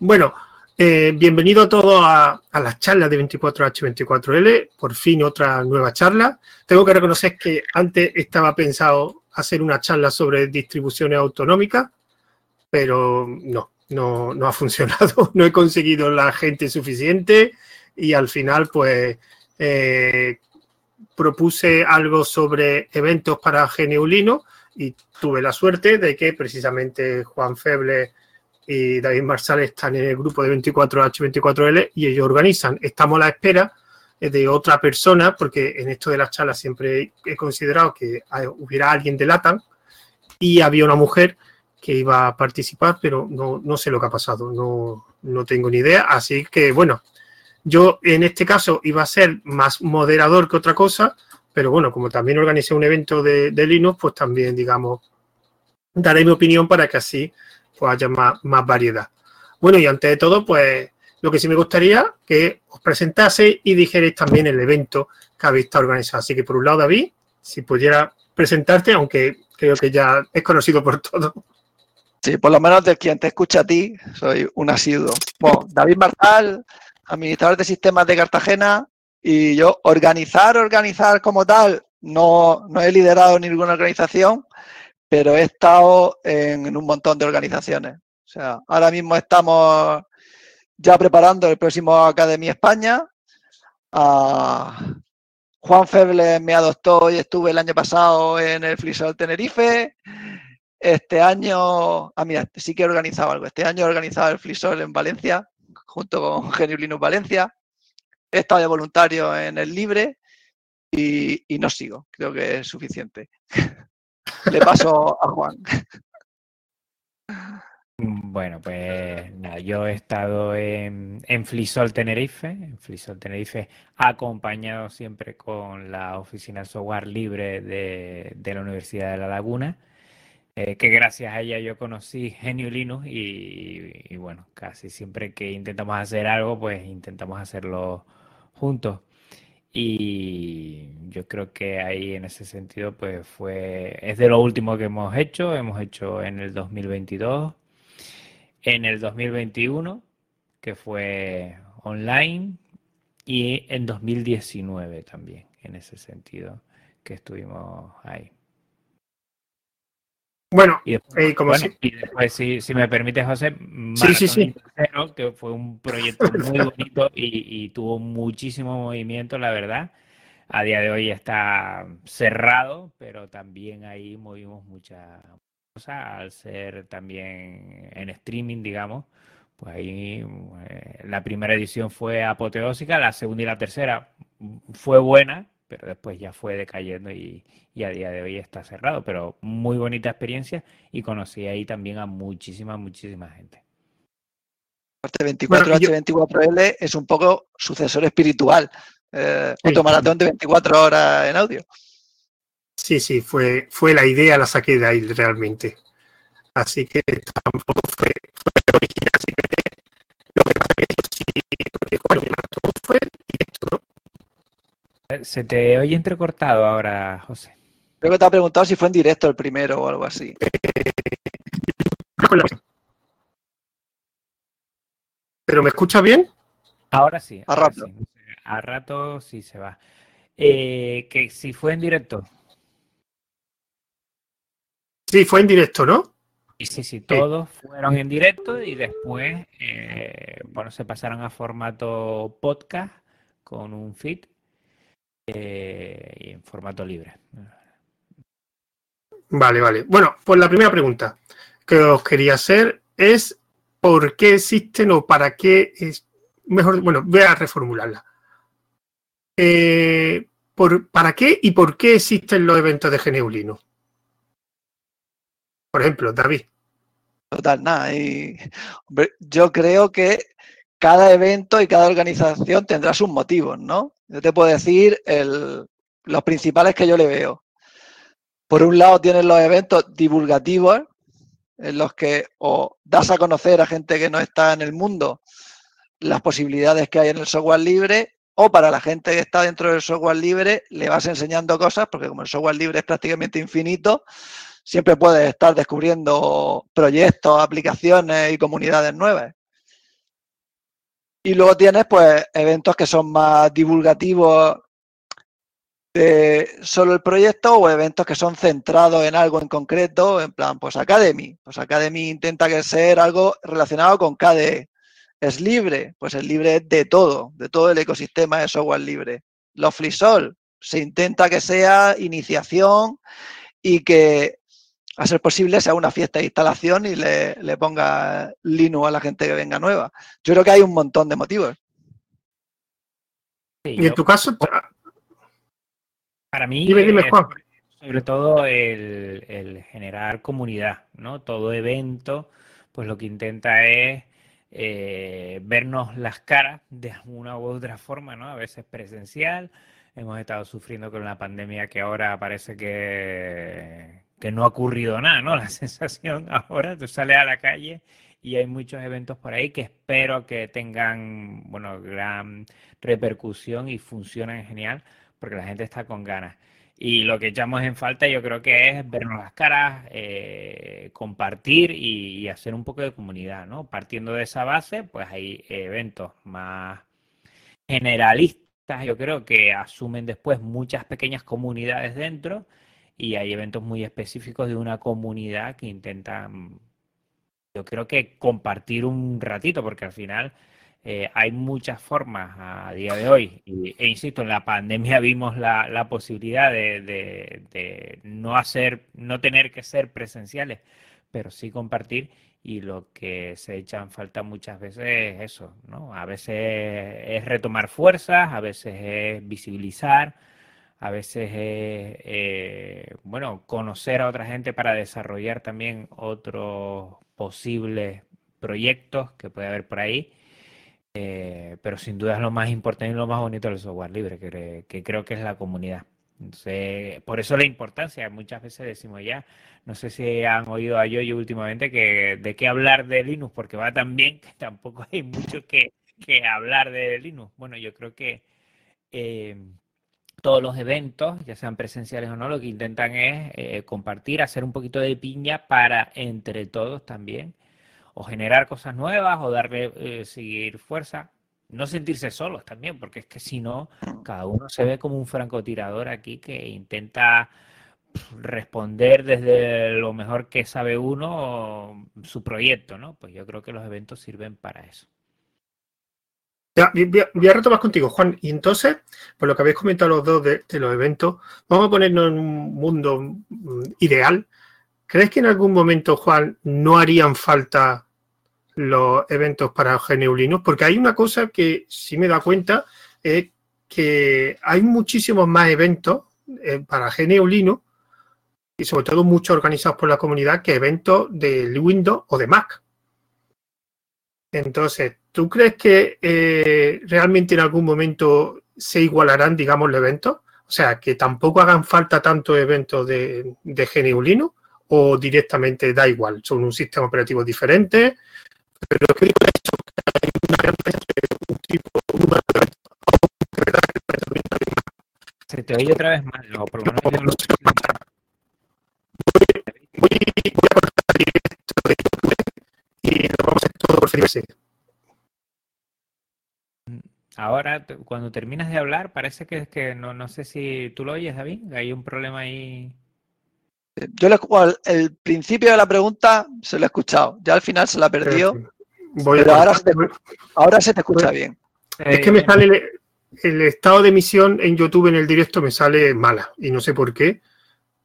Bueno, eh, bienvenido a todos a, a las charlas de 24H24L. Por fin otra nueva charla. Tengo que reconocer que antes estaba pensado hacer una charla sobre distribuciones autonómicas, pero no, no, no ha funcionado. No he conseguido la gente suficiente y al final, pues, eh, propuse algo sobre eventos para Geneulino y tuve la suerte de que precisamente Juan Feble y David Marsal están en el grupo de 24H24L y ellos organizan. Estamos a la espera de otra persona, porque en esto de las charlas siempre he considerado que hubiera alguien de LATAM y había una mujer que iba a participar, pero no, no sé lo que ha pasado, no, no tengo ni idea. Así que bueno, yo en este caso iba a ser más moderador que otra cosa, pero bueno, como también organicé un evento de Linux, pues también, digamos, daré mi opinión para que así pues haya más, más variedad. Bueno, y antes de todo, pues lo que sí me gustaría que os presentase y dijerais también el evento que habéis estado organizado. Así que por un lado, David, si pudiera presentarte, aunque creo que ya es conocido por todos. Sí, por lo menos del quien te escucha a ti, soy un asiduo. Bueno, David Marzal, administrador de sistemas de Cartagena, y yo organizar, organizar como tal, no, no he liderado ninguna organización, pero he estado en, un montón de organizaciones. O sea, ahora mismo estamos ya preparando el próximo Academia España. Juan Feble me adoptó y estuve el año pasado en el Flisol Tenerife. Este año, ah, mira, sí que he organizado algo. Este año he organizado el Flisol en Valencia, junto con Geniulinus Valencia. He estado de voluntario en el Libre y no sigo. Creo que es suficiente. le paso a Juan. Bueno, pues nada, yo he estado en, en, Flisol Tenerife, en Flisol Tenerife, acompañado siempre con la oficina software libre de, de la Universidad de La Laguna, eh, que gracias a ella yo conocí Genio Linux y, bueno, casi siempre que intentamos hacer algo, pues intentamos hacerlo juntos. Y yo creo que ahí en ese sentido, pues fue, es de lo último que hemos hecho. Hemos hecho en el 2022, en el 2021, que fue online, y en 2019 también, en ese sentido, que estuvimos ahí. Bueno, y después, eh, como bueno, si... y después si, si, me permite, José, sí, sí, sí. Tercero, que fue un proyecto muy bonito y, y, tuvo muchísimo movimiento, la verdad. A día de hoy está cerrado, pero también ahí movimos muchas cosas al ser también en streaming, digamos. Pues ahí eh, la primera edición fue apoteósica, la segunda y la tercera fue buena, pero después ya fue decayendo y, y, a día de hoy está cerrado. Pero muy bonita experiencia y conocí ahí también a muchísima, muchísima gente. Este 24H24L es un poco sucesor espiritual. Eh, sí. Automaratón de 24 horas en audio. Sí, sí, fue, fue la idea, la saqué de ahí realmente. Así que tampoco fue, fue original, así que lo que pasa es que sí, fue. Se te oye entrecortado ahora, José. Creo que te ha preguntado si fue en directo el primero o algo así. ¿Pero me escucha bien? Ahora sí. A rato. Sí. A rato sí se va. Eh, que si fue en directo. Sí, fue en directo, ¿no? Sí, sí, sí, todos sí. fueron en directo y después, eh, bueno, se pasaron a formato podcast con un feed eh, y en formato libre. Vale, vale. Bueno, pues la primera pregunta que os quería hacer es ¿por qué existen o para qué es mejor? Bueno, voy a reformularla. Eh, por, ¿Para qué y por qué existen los eventos de Geneulino? Por ejemplo, David. Total, nada. Y, yo creo que cada evento y cada organización tendrá sus motivos, ¿no? Yo te puedo decir el, los principales que yo le veo. Por un lado tienes los eventos divulgativos, en los que o das a conocer a gente que no está en el mundo las posibilidades que hay en el software libre, o para la gente que está dentro del software libre le vas enseñando cosas, porque como el software libre es prácticamente infinito, siempre puedes estar descubriendo proyectos, aplicaciones y comunidades nuevas. Y luego tienes pues eventos que son más divulgativos de solo el proyecto o eventos que son centrados en algo en concreto, en plan, pues Academy. Pues Academy intenta que ser algo relacionado con KDE. Es libre, pues es libre de todo, de todo el ecosistema de software libre. Los FreeSol, se intenta que sea iniciación y que a ser posible sea una fiesta de instalación y le, le ponga Linux a la gente que venga nueva. Yo creo que hay un montón de motivos. Sí, y en tu caso, para mí, dime, dime, Juan. sobre todo el, el, generar comunidad, ¿no? Todo evento, pues lo que intenta es eh, vernos las caras de una u otra forma, ¿no? A veces presencial. Hemos estado sufriendo con la pandemia que ahora parece que, que no ha ocurrido nada, ¿no? La sensación ahora, tú sales a la calle y hay muchos eventos por ahí que espero que tengan, bueno, gran repercusión y funcionen genial, porque la gente está con ganas. Y lo que echamos en falta yo creo que es vernos las caras, eh, compartir y, y, hacer un poco de comunidad, ¿no? Partiendo de esa base, pues hay eventos más generalistas, yo creo que asumen después muchas pequeñas comunidades dentro y hay eventos muy específicos de una comunidad que intentan, yo creo que compartir un ratito, porque al final eh, hay muchas formas a día de hoy, y, e insisto, en la pandemia vimos la, la posibilidad de, de, de, no hacer, no tener que ser presenciales, pero sí compartir. Y lo que se echa en falta muchas veces es eso, ¿no? A veces es retomar fuerzas, a veces es visibilizar, a veces es, eh, bueno, conocer a otra gente para desarrollar también otros posibles proyectos que puede haber por ahí. Eh, pero sin duda es lo más importante y lo más bonito del software libre, que, creo que es la comunidad. Entonces, por eso la importancia, muchas veces decimos ya, no sé si han oído a yo últimamente que de qué hablar de Linux, porque va tan bien que tampoco hay mucho que, que hablar de Linux. Bueno, yo creo que eh, todos los eventos, ya sean presenciales o no, lo que intentan es eh, compartir, hacer un poquito de piña para entre todos también, o generar cosas nuevas, o darle, eh, seguir fuerza, no sentirse solos también, porque es que si no, cada uno se ve como un francotirador aquí que intenta responder desde lo mejor que sabe uno su proyecto, ¿no? Pues yo creo que los eventos sirven para eso. Ya, voy, a, retomar contigo, Juan. Y entonces, por lo que habéis comentado los dos de, los eventos, vamos a ponernos en un mundo mm, ideal. ¿Crees que en algún momento, Juan, no harían falta los eventos para GNU Linux? Porque hay una cosa que sí me da cuenta, es que hay muchísimos más eventos eh, para GNU Linux y sobre todo muchos organizados por la comunidad que eventos de Windows o de Mac. Entonces, ¿tú crees que eh, realmente en algún momento se igualarán, digamos, los eventos? O sea, que tampoco hagan falta tantos eventos de, de GNU Linux o directamente da igual, son un sistema operativo diferente, pero creo que hay una gran un tipo, un número de eventos. Se te oye otra vez mal, no, por lo menos yo no sé. Voy, voy a cortar directo y nos vamos a hacer todo por FreeBSD. Ahora, cuando terminas de hablar, parece que es que no, no sé si tú lo oyes, David. Hay un problema ahí. Yo le, el principio de la pregunta se lo he escuchado, ya al final se la perdió. Voy pero ahora se, te, ahora se, te, escucha bien. Es que me sale el, el, estado de emisión en YouTube en el directo me sale mala y no sé por qué,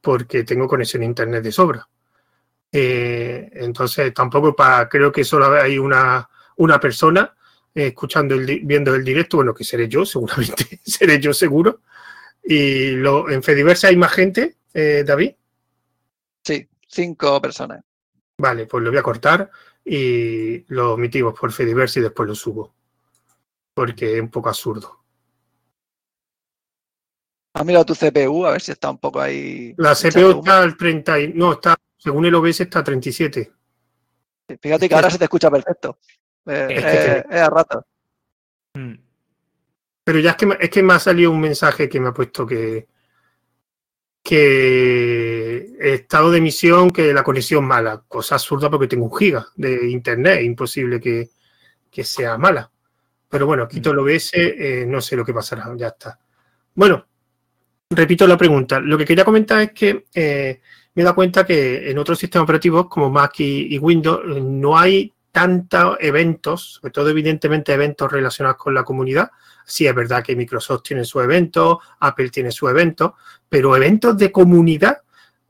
porque tengo conexión a internet de sobra. Eh, entonces tampoco para, creo que solo hay una, una persona eh, escuchando, el, viendo el directo, bueno, que seré yo, seguramente, seré yo seguro. Y lo, en Fediverse hay más gente, eh, David. Sí, cinco personas. Vale, pues lo voy a cortar y lo omitimos por Fediverse y después lo subo. Porque es un poco absurdo. ¿Has mirado tu CPU? A ver si está un poco ahí. La CPU está al 30 y, no, está, según el OBS está a 37. Fíjate que ahora se te escucha perfecto. Eh, es, eh, es, a rato. Hmm. Pero ya es que, es que me ha salido un mensaje que me ha puesto que, que estado de emisión, que la conexión mala. Cosa absurda porque tengo un giga de internet, imposible que, que sea mala. Pero bueno, quito el OBS, eh, no sé lo que pasará, ya está. Bueno, repito la pregunta. Lo que quería comentar es que eh, me he dado cuenta que en otros sistemas operativos como Mac y, Windows no hay tantos eventos, sobre todo evidentemente eventos relacionados con la comunidad. Sí, es verdad que Microsoft tiene su evento, Apple tiene su evento, pero eventos de comunidad,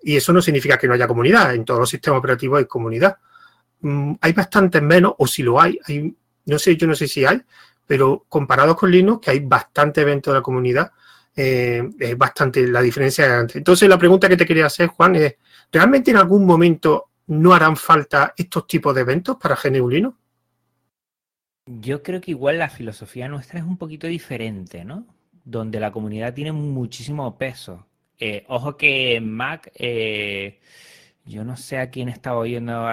y eso no significa que no haya comunidad, en todos los sistemas operativos hay comunidad. Mm, hay bastantes menos, o si lo hay, hay, no sé, yo no sé si hay, pero comparados con Linux, que hay bastante eventos de la comunidad, eh, es bastante la diferencia. Entonces, la pregunta que te quería hacer, Juan, es, ¿realmente en algún momento no harán falta estos tipos de eventos para GNU Linux? Yo creo que igual la filosofía nuestra es un poquito diferente, ¿no? Donde la comunidad tiene muchísimo peso. Eh, ojo que Mac, eh, yo no sé a quién estaba oyendo,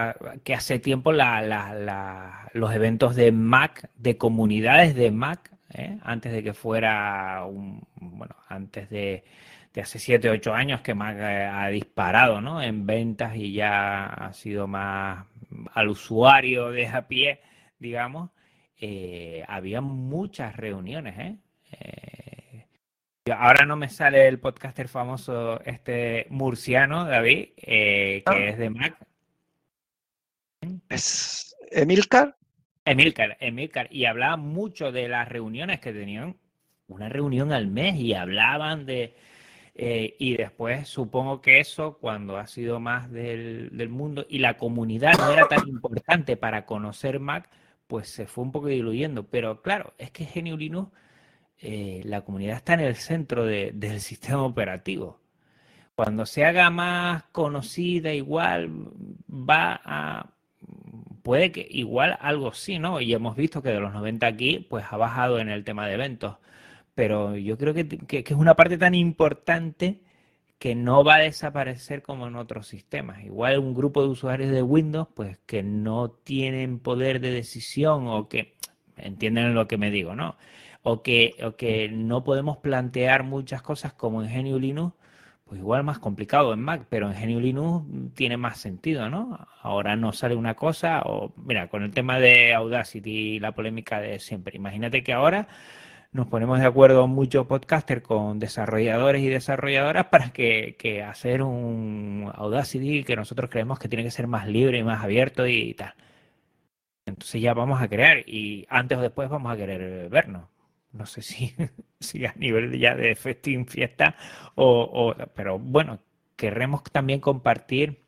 que hace tiempo los eventos de Mac, de comunidades de Mac, ¿eh? antes de que fuera bueno, antes de, hace 7, 8 años que Mac eh, ha disparado ¿no? en ventas y ya ha sido más al usuario de a pie, digamos, eh, había muchas reuniones. ahora no me sale el podcaster famoso este murciano, David, que ah. es de Mac. ¿Es Emilcar? Emilcar, Emilcar, y hablaba mucho de las reuniones que tenían, una reunión al mes y hablaban de, eh, y después supongo que eso, cuando ha sido más del, mundo y la comunidad no era tan importante para conocer Mac, pues se fue un poco diluyendo. Pero claro, es que GNU Linux, eh, la comunidad está en el centro del sistema operativo. Cuando se haga más conocida, igual va a puede que igual algo sí, ¿no? Y hemos visto que de los 90 aquí, pues ha bajado en el tema de eventos. Pero yo creo que, es una parte tan importante que no va a desaparecer como en otros sistemas. Igual un grupo de usuarios de Windows, pues que no tienen poder de decisión o que entienden lo que me digo, ¿no? O que, o que no podemos plantear muchas cosas como en GNU Linux pues igual más complicado en Mac, pero en GNU Linux tiene más sentido, ¿no? Ahora no sale una cosa, o mira, con el tema de Audacity y la polémica de siempre. Imagínate que ahora nos ponemos de acuerdo muchos podcasters con desarrolladores y desarrolladoras para que, que, hacer un Audacity que nosotros creemos que tiene que ser más libre y más abierto y tal. Entonces ya vamos a crear y antes o después vamos a querer vernos no sé si, si a nivel ya de festín, fiesta, o, pero bueno, querremos también compartir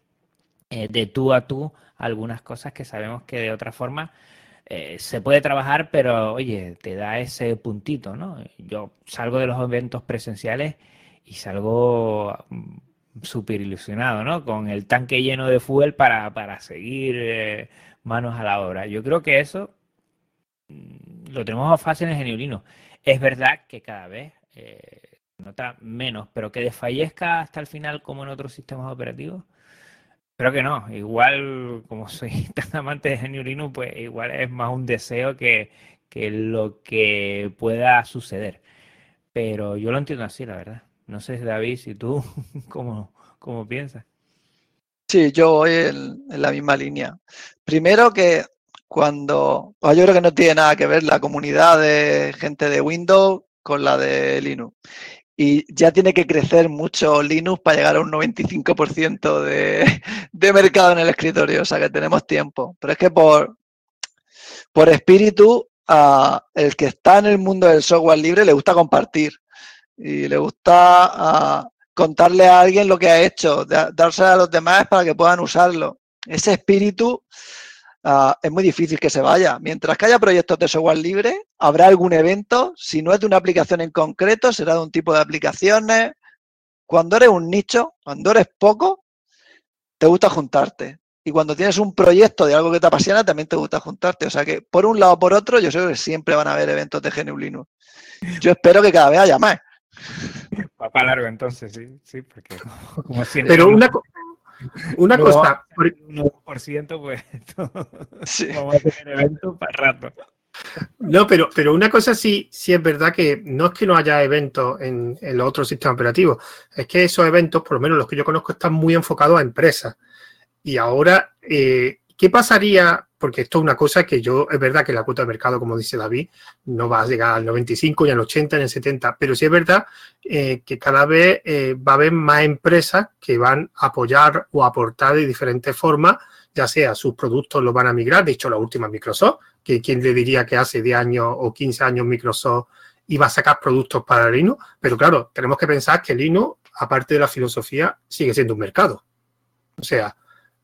eh, de tú a tú algunas cosas que sabemos que de otra forma eh, se puede trabajar, pero oye, te da ese puntito, ¿no? Yo salgo de los eventos presenciales y salgo mm, súper ilusionado, ¿no? Con el tanque lleno de fuel para, para seguir eh, manos a la obra. Yo creo que eso Mm, lo tenemos más fácil en Geniolino. Es verdad que cada vez eh, nota menos, pero que desfallezca hasta el final como en otros sistemas operativos. Creo que no. Igual, como soy tan amante de Geniolino, pues igual es más un deseo que, lo que pueda suceder. Pero yo lo entiendo así, la verdad. No sé, David, si tú, ¿cómo, cómo piensas? Sí, yo voy en, la misma línea. Primero que cuando pues yo creo que no tiene nada que ver la comunidad de gente de Windows con la de Linux. Y ya tiene que crecer mucho Linux para llegar a un 95% de, de mercado en el escritorio. O sea que tenemos tiempo. Pero es que por, por espíritu, el que está en el mundo del software libre le gusta compartir. Y le gusta contarle a alguien lo que ha hecho, dárselo a los demás para que puedan usarlo. Ese espíritu Ah, es muy difícil que se vaya. Mientras que haya proyectos de software libre, habrá algún evento. Si no es de una aplicación en concreto, será de un tipo de aplicaciones. Cuando eres un nicho, cuando eres poco, te gusta juntarte. Y cuando tienes un proyecto de algo que te apasiona, también te gusta juntarte. O sea que por un lado o por otro, yo sé que siempre van a haber eventos de GNU Linux. Yo espero que cada vez haya más. Papá largo entonces, sí, sí, porque como siempre. Pero una, una cosa. Por ciento, pues vamos a tener eventos para rato. No, pero, pero una cosa sí, sí es verdad que no es que no haya eventos en, los otros sistemas operativos, es que esos eventos, por lo menos los que yo conozco, están muy enfocados a empresas. Y ahora, eh, ¿qué pasaría? Porque esto es una cosa que yo, es verdad que la cuota de mercado, como dice David, no va a llegar al 95, ni al 80, ni al 70, pero sí es verdad eh, que cada vez eh, va a haber más empresas que van a apoyar o aportar de diferentes formas, ya sea sus productos los van a migrar, de hecho la última Microsoft, que quien le diría que hace 10 años o 15 años Microsoft iba a sacar productos para Linux, pero claro, tenemos que pensar que Linux, aparte de la filosofía, sigue siendo un mercado. O sea,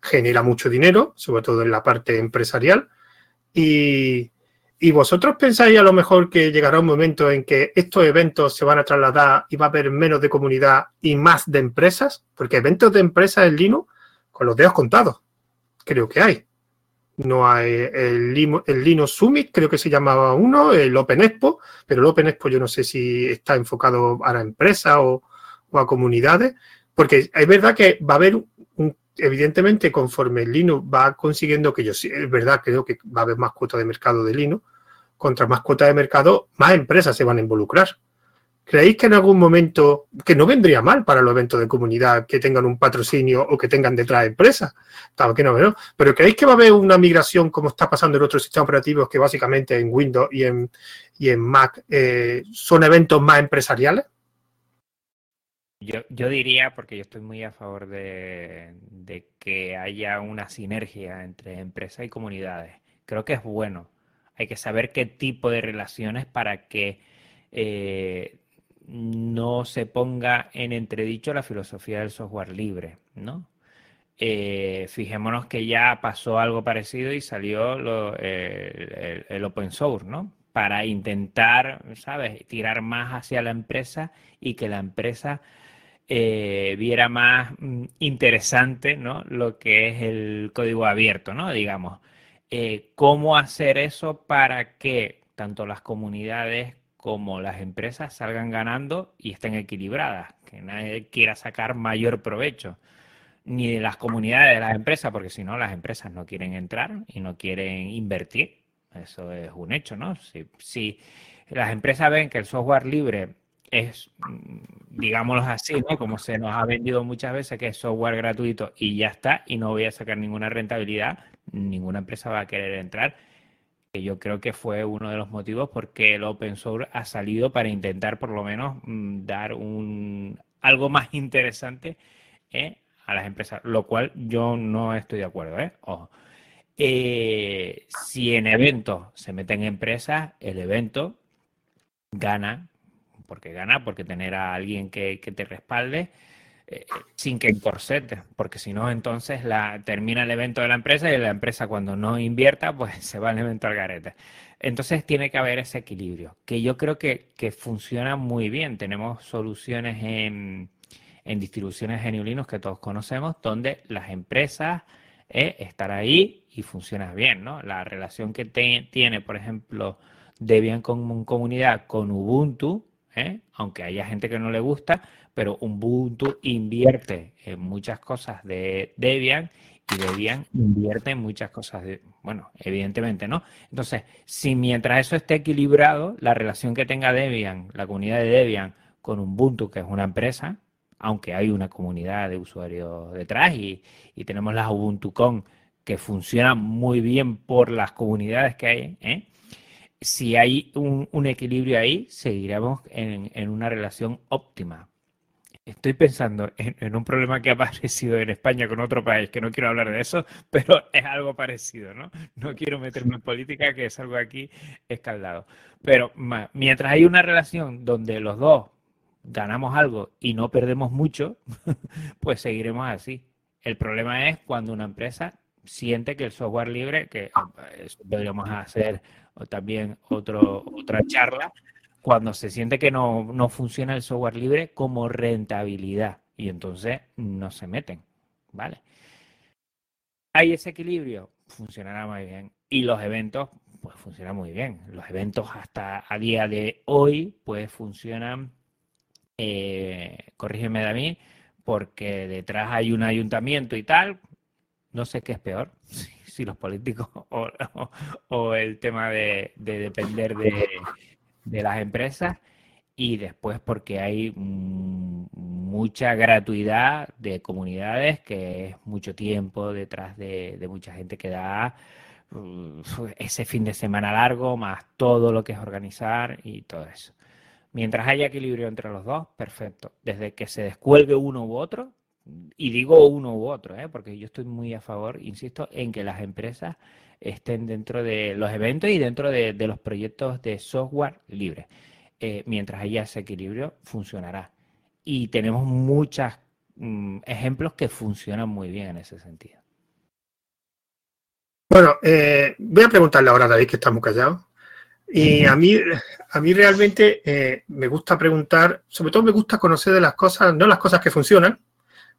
genera mucho dinero, sobre todo en la parte empresarial. Y, vosotros pensáis a lo mejor que llegará un momento en que estos eventos se van a trasladar y va a haber menos de comunidad y más de empresas, porque eventos de empresas en Linux, con los dedos contados, creo que hay. No hay el, el Linux Summit, creo que se llamaba uno, el Open Expo, pero el Open Expo yo no sé si está enfocado a la empresa o, o a comunidades, porque es verdad que va a haber evidentemente, conforme Linux va consiguiendo, que yo sí, es verdad, creo que va a haber más cuota de mercado de Linux, contra más cuota de mercado, más empresas se van a involucrar. ¿Creéis que en algún momento, que no vendría mal para los eventos de comunidad que tengan un patrocinio o que tengan detrás empresas? Claro que no, Pero ¿creéis que va a haber una migración como está pasando en otros sistemas operativos que básicamente en Windows y en, y en Mac eh, son eventos más empresariales? Yo, diría, porque yo estoy muy a favor de, que haya una sinergia entre empresas y comunidades. Creo que es bueno. Hay que saber qué tipo de relaciones para que eh, no se ponga en entredicho la filosofía del software libre, ¿no? Eh, fijémonos que ya pasó algo parecido y salió el, open source, ¿no? Para intentar, ¿sabes?, tirar más hacia la empresa y que la empresa eh, viera más mm, interesante ¿no? lo que es el código abierto, ¿no? Digamos, eh, cómo hacer eso para que tanto las comunidades como las empresas salgan ganando y estén equilibradas, que nadie quiera sacar mayor provecho, ni de las comunidades de las empresas, porque si no, las empresas no quieren entrar y no quieren invertir. Eso es un hecho, ¿no? Si las empresas ven que el software libre es, digámoslo así, ¿no? Como se nos ha vendido muchas veces, que es software gratuito y ya está, y no voy a sacar ninguna rentabilidad, ninguna empresa va a querer entrar. Que yo creo que fue uno de los motivos porque el open source ha salido para intentar por lo menos mm, dar un algo más interesante ¿eh? a las empresas, lo cual yo no estoy de acuerdo, ¿eh? Eh, si en eventos se meten empresas, el evento gana porque gana, porque tener a alguien que, te respalde eh, sin que encorsete, porque si no, entonces la, termina el evento de la empresa y la empresa cuando no invierta, pues se va al evento al garete. Entonces tiene que haber ese equilibrio, que yo creo que, funciona muy bien. Tenemos soluciones en, distribuciones de que todos conocemos, donde las empresas eh, están ahí y funciona bien, ¿no? La relación que tiene, por ejemplo, Debian con comunidad con Ubuntu, ¿eh? aunque haya gente que no le gusta, pero Ubuntu invierte en muchas cosas de Debian y Debian invierte en muchas cosas de, bueno, evidentemente, ¿no? Entonces, si mientras eso esté equilibrado, la relación que tenga Debian, la comunidad de Debian con Ubuntu, que es una empresa, aunque hay una comunidad de usuarios detrás y, y tenemos las UbuntuCon que funcionan muy bien por las comunidades que hay, ¿eh? Si hay un, equilibrio ahí, seguiremos en, una relación óptima. Estoy pensando en, un problema que ha aparecido en España con otro país, que no quiero hablar de eso, pero es algo parecido, ¿no? No quiero meterme en política, que es algo aquí escaldado. Pero mientras hay una relación donde los dos ganamos algo y no perdemos mucho, pues seguiremos así. El problema es cuando una empresa siente que el software libre, que podríamos hacer también otro, otra charla, cuando se siente que no, funciona el software libre como rentabilidad y entonces no se meten, ¿vale? Hay ese equilibrio, funcionará muy bien. Y los eventos, pues funcionan muy bien. Los eventos hasta a día de hoy, pues funcionan, eh, corrígeme de mí, porque detrás hay un ayuntamiento y tal, no sé qué es peor, si los políticos o, el tema de, depender de, las empresas y después porque hay mucha gratuidad de comunidades, que es mucho tiempo detrás de, mucha gente que da ese fin de semana largo, más todo lo que es organizar y todo eso. Mientras haya equilibrio entre los dos, perfecto. Desde que se descuelgue uno u otro, y digo uno u otro, ¿eh? porque yo estoy muy a favor, insisto, en que las empresas estén dentro de los eventos y dentro de, los proyectos de software libre. Eh, mientras haya ese equilibrio, funcionará. Y tenemos muchos mm, ejemplos que funcionan muy bien en ese sentido. Bueno, eh, voy a preguntarle ahora a David, que estamos callados. Y a mí, a mí realmente eh, me gusta preguntar, sobre todo me gusta conocer de las cosas, no las cosas que funcionan,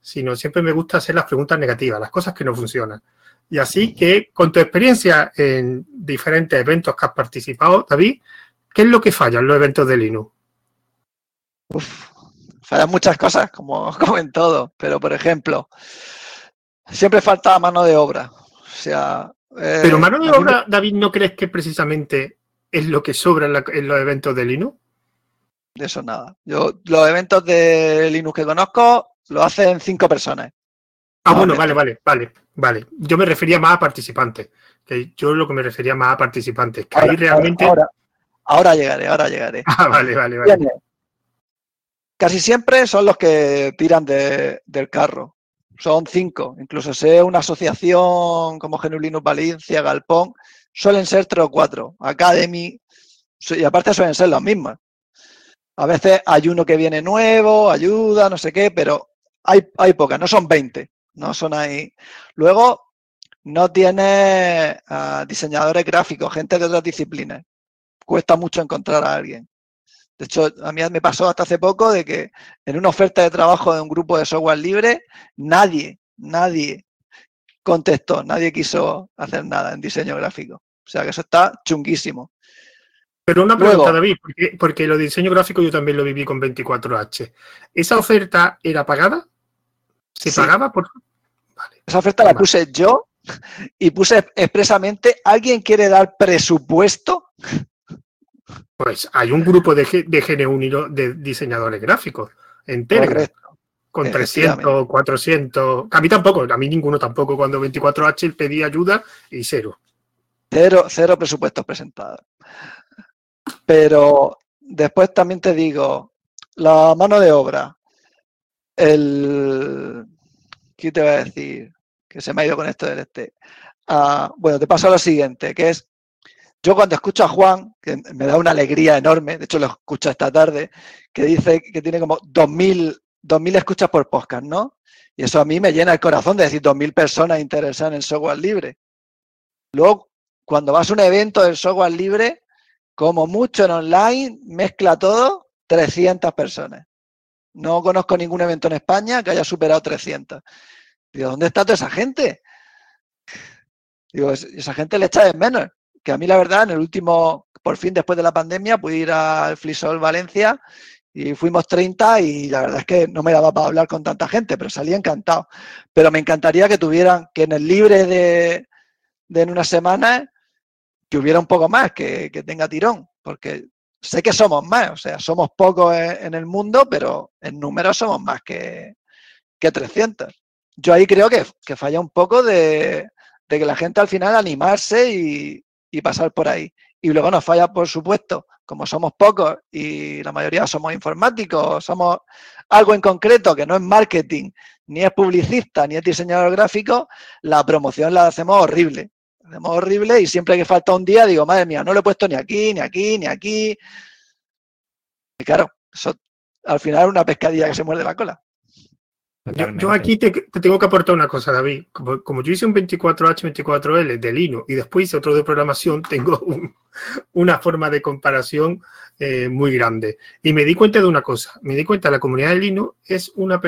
sino siempre me gusta hacer las preguntas negativas, las cosas que no funcionan. Y así que con tu experiencia en diferentes eventos que has participado, David, ¿qué es lo que falla en los eventos de Linux? Uf, fallan muchas cosas, como, como en todo, pero por ejemplo, siempre falta mano de obra. O sea. Eh, pero mano de obra, David, ¿no crees que precisamente es lo que sobra en, los eventos de Linux? De eso nada. Yo, los eventos de Linux que conozco lo hacen cinco personas. Ah, bueno, vale, vale, vale, vale. Yo me refería más a participantes. Que yo lo que me refería más a participantes. Que ahí realmente. Ahora, llegaré, ahora llegaré. Ah, vale, vale, vale. Casi siempre son los que tiran del carro. Son cinco. Incluso sé una asociación como Genulinus Valencia, Galpón, suelen ser tres o cuatro. Academy, y aparte suelen ser los mismos. A veces hay uno que viene nuevo, ayuda, no sé qué, pero hay, hay pocas, no son 20 no son ahí. Luego, no tiene ah, diseñadores gráficos, gente de otras disciplinas. Cuesta mucho encontrar a alguien. De hecho, a mí me pasó hasta hace poco de que en una oferta de trabajo de un grupo de software libre, nadie, nadie contestó, nadie quiso hacer nada en diseño gráfico. O sea que eso está chunguísimo. Pero una pregunta, David, porque, porque lo de diseño gráfico yo también lo viví con 24H. ¿Esa oferta era pagada? ¿Se pagaba por.? Esa oferta la puse yo y puse expresamente: ¿alguien quiere dar presupuesto? Pues hay un grupo de, de GNU de diseñadores gráficos en Telegram. Con 300, 400. A mí tampoco, a mí ninguno tampoco. Cuando 24H pedí ayuda y cero. Cero, cero presupuestos presentados. Pero después también te digo, la mano de obra el... ¿Qué te voy a decir? Que se me ha ido con esto del este. Ah, bueno, te paso lo siguiente, que es, yo cuando escucho a Juan, que me da una alegría enorme, de hecho lo escucho esta tarde, que dice que tiene como 2.000, 2000 escuchas por podcast, ¿no? Y eso a mí me llena el corazón de decir 2.000 personas interesadas en el software libre. Luego, cuando vas a un evento del software libre, como mucho en online, mezcla todo 300 personas. No conozco ningún evento en España que haya superado 300. Digo, ¿dónde está toda esa gente? Digo, esa gente le echa de menos. Que a mí, la verdad, en el último, por fin después de la pandemia, pude ir al Flisol Valencia y fuimos 30 y la verdad es que no me daba para hablar con tanta gente, pero salí encantado. Pero me encantaría que tuvieran, que en el libre de, en una semana, que hubiera un poco más, que, que tenga tirón, porque sé que somos más, o sea, somos pocos en el mundo, pero en números somos más que, que 300. Yo ahí creo que, falla un poco de, que la gente al final animarse y, y, pasar por ahí. Y luego nos falla, por supuesto, como somos pocos y la mayoría somos informáticos, somos algo en concreto que no es marketing, ni es publicista, ni es diseñador gráfico, la promoción la hacemos horrible hacemos horrible y siempre que falta un día digo, madre mía, no lo he puesto ni aquí, ni aquí, ni aquí. Y claro, eso al final es una pescadilla que se muerde la cola. Yo, aquí te, tengo que aportar una cosa, David. Como, yo hice un 24H, 24L de Linux y después hice otro de programación, tengo una forma de comparación eh, muy grande. Y me di cuenta de una cosa. Me di cuenta que la comunidad de Linux es una,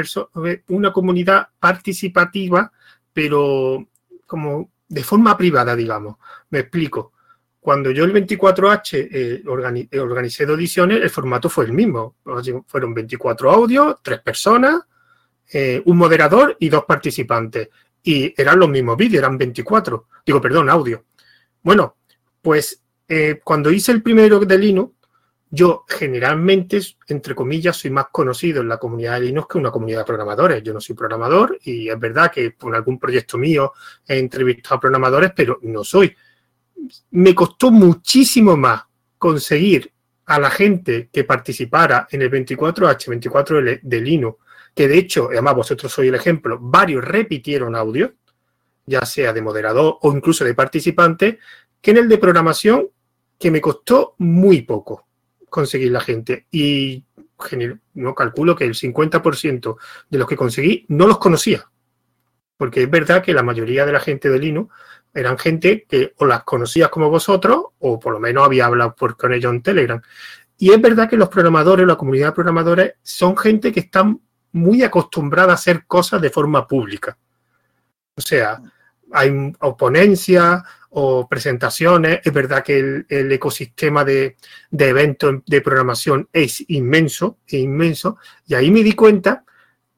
una comunidad participativa, pero como de forma privada, digamos. Me explico. Cuando yo el 24H eh, eh, organicé dos ediciones, el formato fue el mismo. Fueron 24 audios, tres personas, eh, un moderador y dos participantes. Y eran los mismos vídeos, eran 24. Digo, perdón, audio. Bueno, pues cuando hice el primero de Linux, yo generalmente, entre comillas, soy más conocido en la comunidad de Linux que una comunidad de programadores. Yo no soy programador y es verdad que por algún proyecto mío he entrevistado a programadores, pero no soy. me costó muchísimo más conseguir a la gente que participara en el 24H, 24L de Linux, que de hecho, además vosotros sois el ejemplo, varios repitieron audio, ya sea de moderador o incluso de participante, que en el de programación, que me costó muy poco conseguir la gente. Y no calculo que el 50% de los que conseguí no los conocía. Porque es verdad que la mayoría de la gente de Linux eran gente que o las conocías como vosotros o por lo menos había hablado por, con ellos en Telegram. Y es verdad que los programadores, la comunidad de programadores, son gente que están muy acostumbrada a hacer cosas de forma pública. O sea, hay oponencia o presentaciones. Es verdad que el, ecosistema de, de, eventos de programación es inmenso, inmenso. Y ahí me di cuenta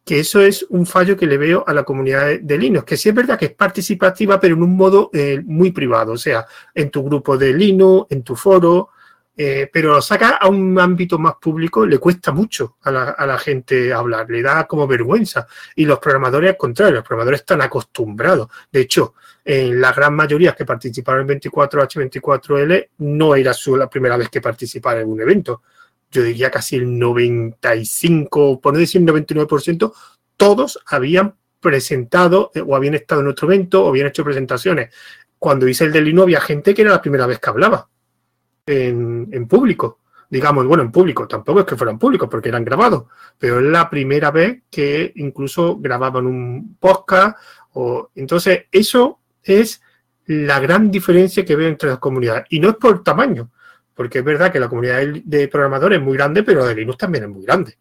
que eso es un fallo que le veo a la comunidad de, Linux, que sí es verdad que es participativa, pero en un modo eh, muy privado, o sea, en tu grupo de Linux, en tu foro, eh, pero lo a un ámbito más público, le cuesta mucho a la, gente hablar, le da como vergüenza. Y los programadores, al contrario, los programadores están acostumbrados. De hecho, en la gran mayoría que participaron en 24H, 24L, no era su, la primera vez que participaron en un evento. Yo diría casi el 95, por no decir el 99%, todos habían presentado eh, o habían estado en otro evento o habían hecho presentaciones. Cuando hice el de Linux había gente que era la primera vez que hablaba en, público. Digamos, bueno, en público, tampoco es que fueran públicos porque eran grabados, pero es la primera vez que incluso grababan un podcast. O, entonces, eso es la gran diferencia que veo entre las comunidades. Y no es por tamaño, porque es verdad que la comunidad de programadores es muy grande, pero la de Linux también es muy grande.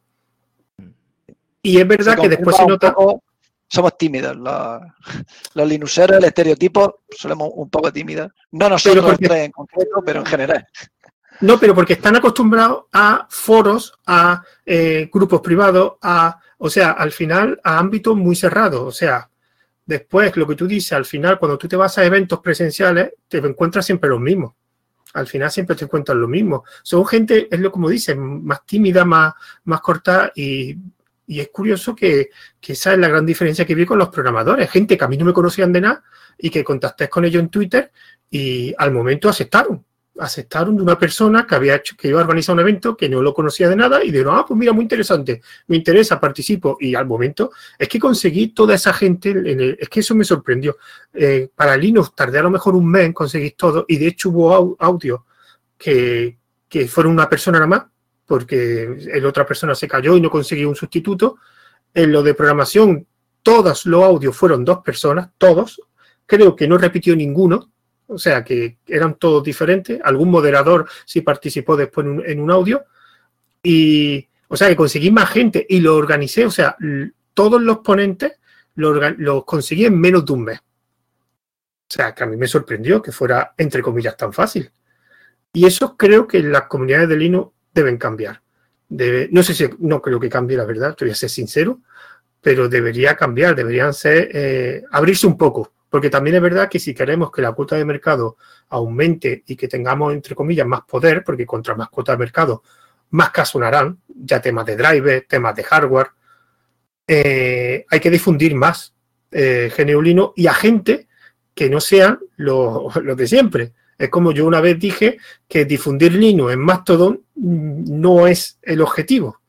Y es verdad que después se nota somos tímidos. Los, los linuxeros, el estereotipo, somos un poco tímidos. No nosotros en concreto, pero en general. No, pero porque están acostumbrados a foros, a eh, grupos privados, a, o sea, al final a ámbitos muy cerrados. O sea, después lo que tú dices, al final, cuando tú te vas a eventos presenciales, te encuentras siempre los mismos. Al final siempre te encuentras lo mismo. Son gente, es lo como dicen, más tímida, más, más corta y y es curioso que, esa es la gran diferencia que vi con los programadores. Gente que a mí no me conocían de nada y que contacté con ellos en Twitter y al momento aceptaron. Aceptaron de una persona que había hecho, que iba a organizar un evento que no lo conocía de nada y dijeron, ah, pues mira, muy interesante, me interesa, participo. Y al momento es que conseguí toda esa gente, en es que eso me sorprendió. Eh, para Linux tardé a lo mejor un mes en conseguir todo y de hecho hubo audio que, que fueron una persona nada más porque el otra persona se cayó y no consiguió un sustituto. En lo de programación, todos los audios fueron dos personas, todos. Creo que no repitió ninguno, o sea que eran todos diferentes. Algún moderador sí participó después en un, audio. Y, o sea, que conseguí más gente y lo organicé. O sea, todos los ponentes los lo conseguí en menos de un mes. O sea, que a mí me sorprendió que fuera, entre comillas, tan fácil. Y eso creo que las comunidades de Linux deben cambiar. no sé si, no creo que cambie, la verdad, voy a ser sincero, pero debería cambiar, deberían ser, eh, abrirse un poco, porque también es verdad que si queremos que la cuota de mercado aumente y que tengamos, entre comillas, más poder, porque contra más cuota de mercado, más casos harán, ya temas de driver, temas de hardware, eh, hay que difundir más eh, y a gente que no sean los de siempre. Es como yo una vez dije que difundir Linux en Mastodon no es el objetivo.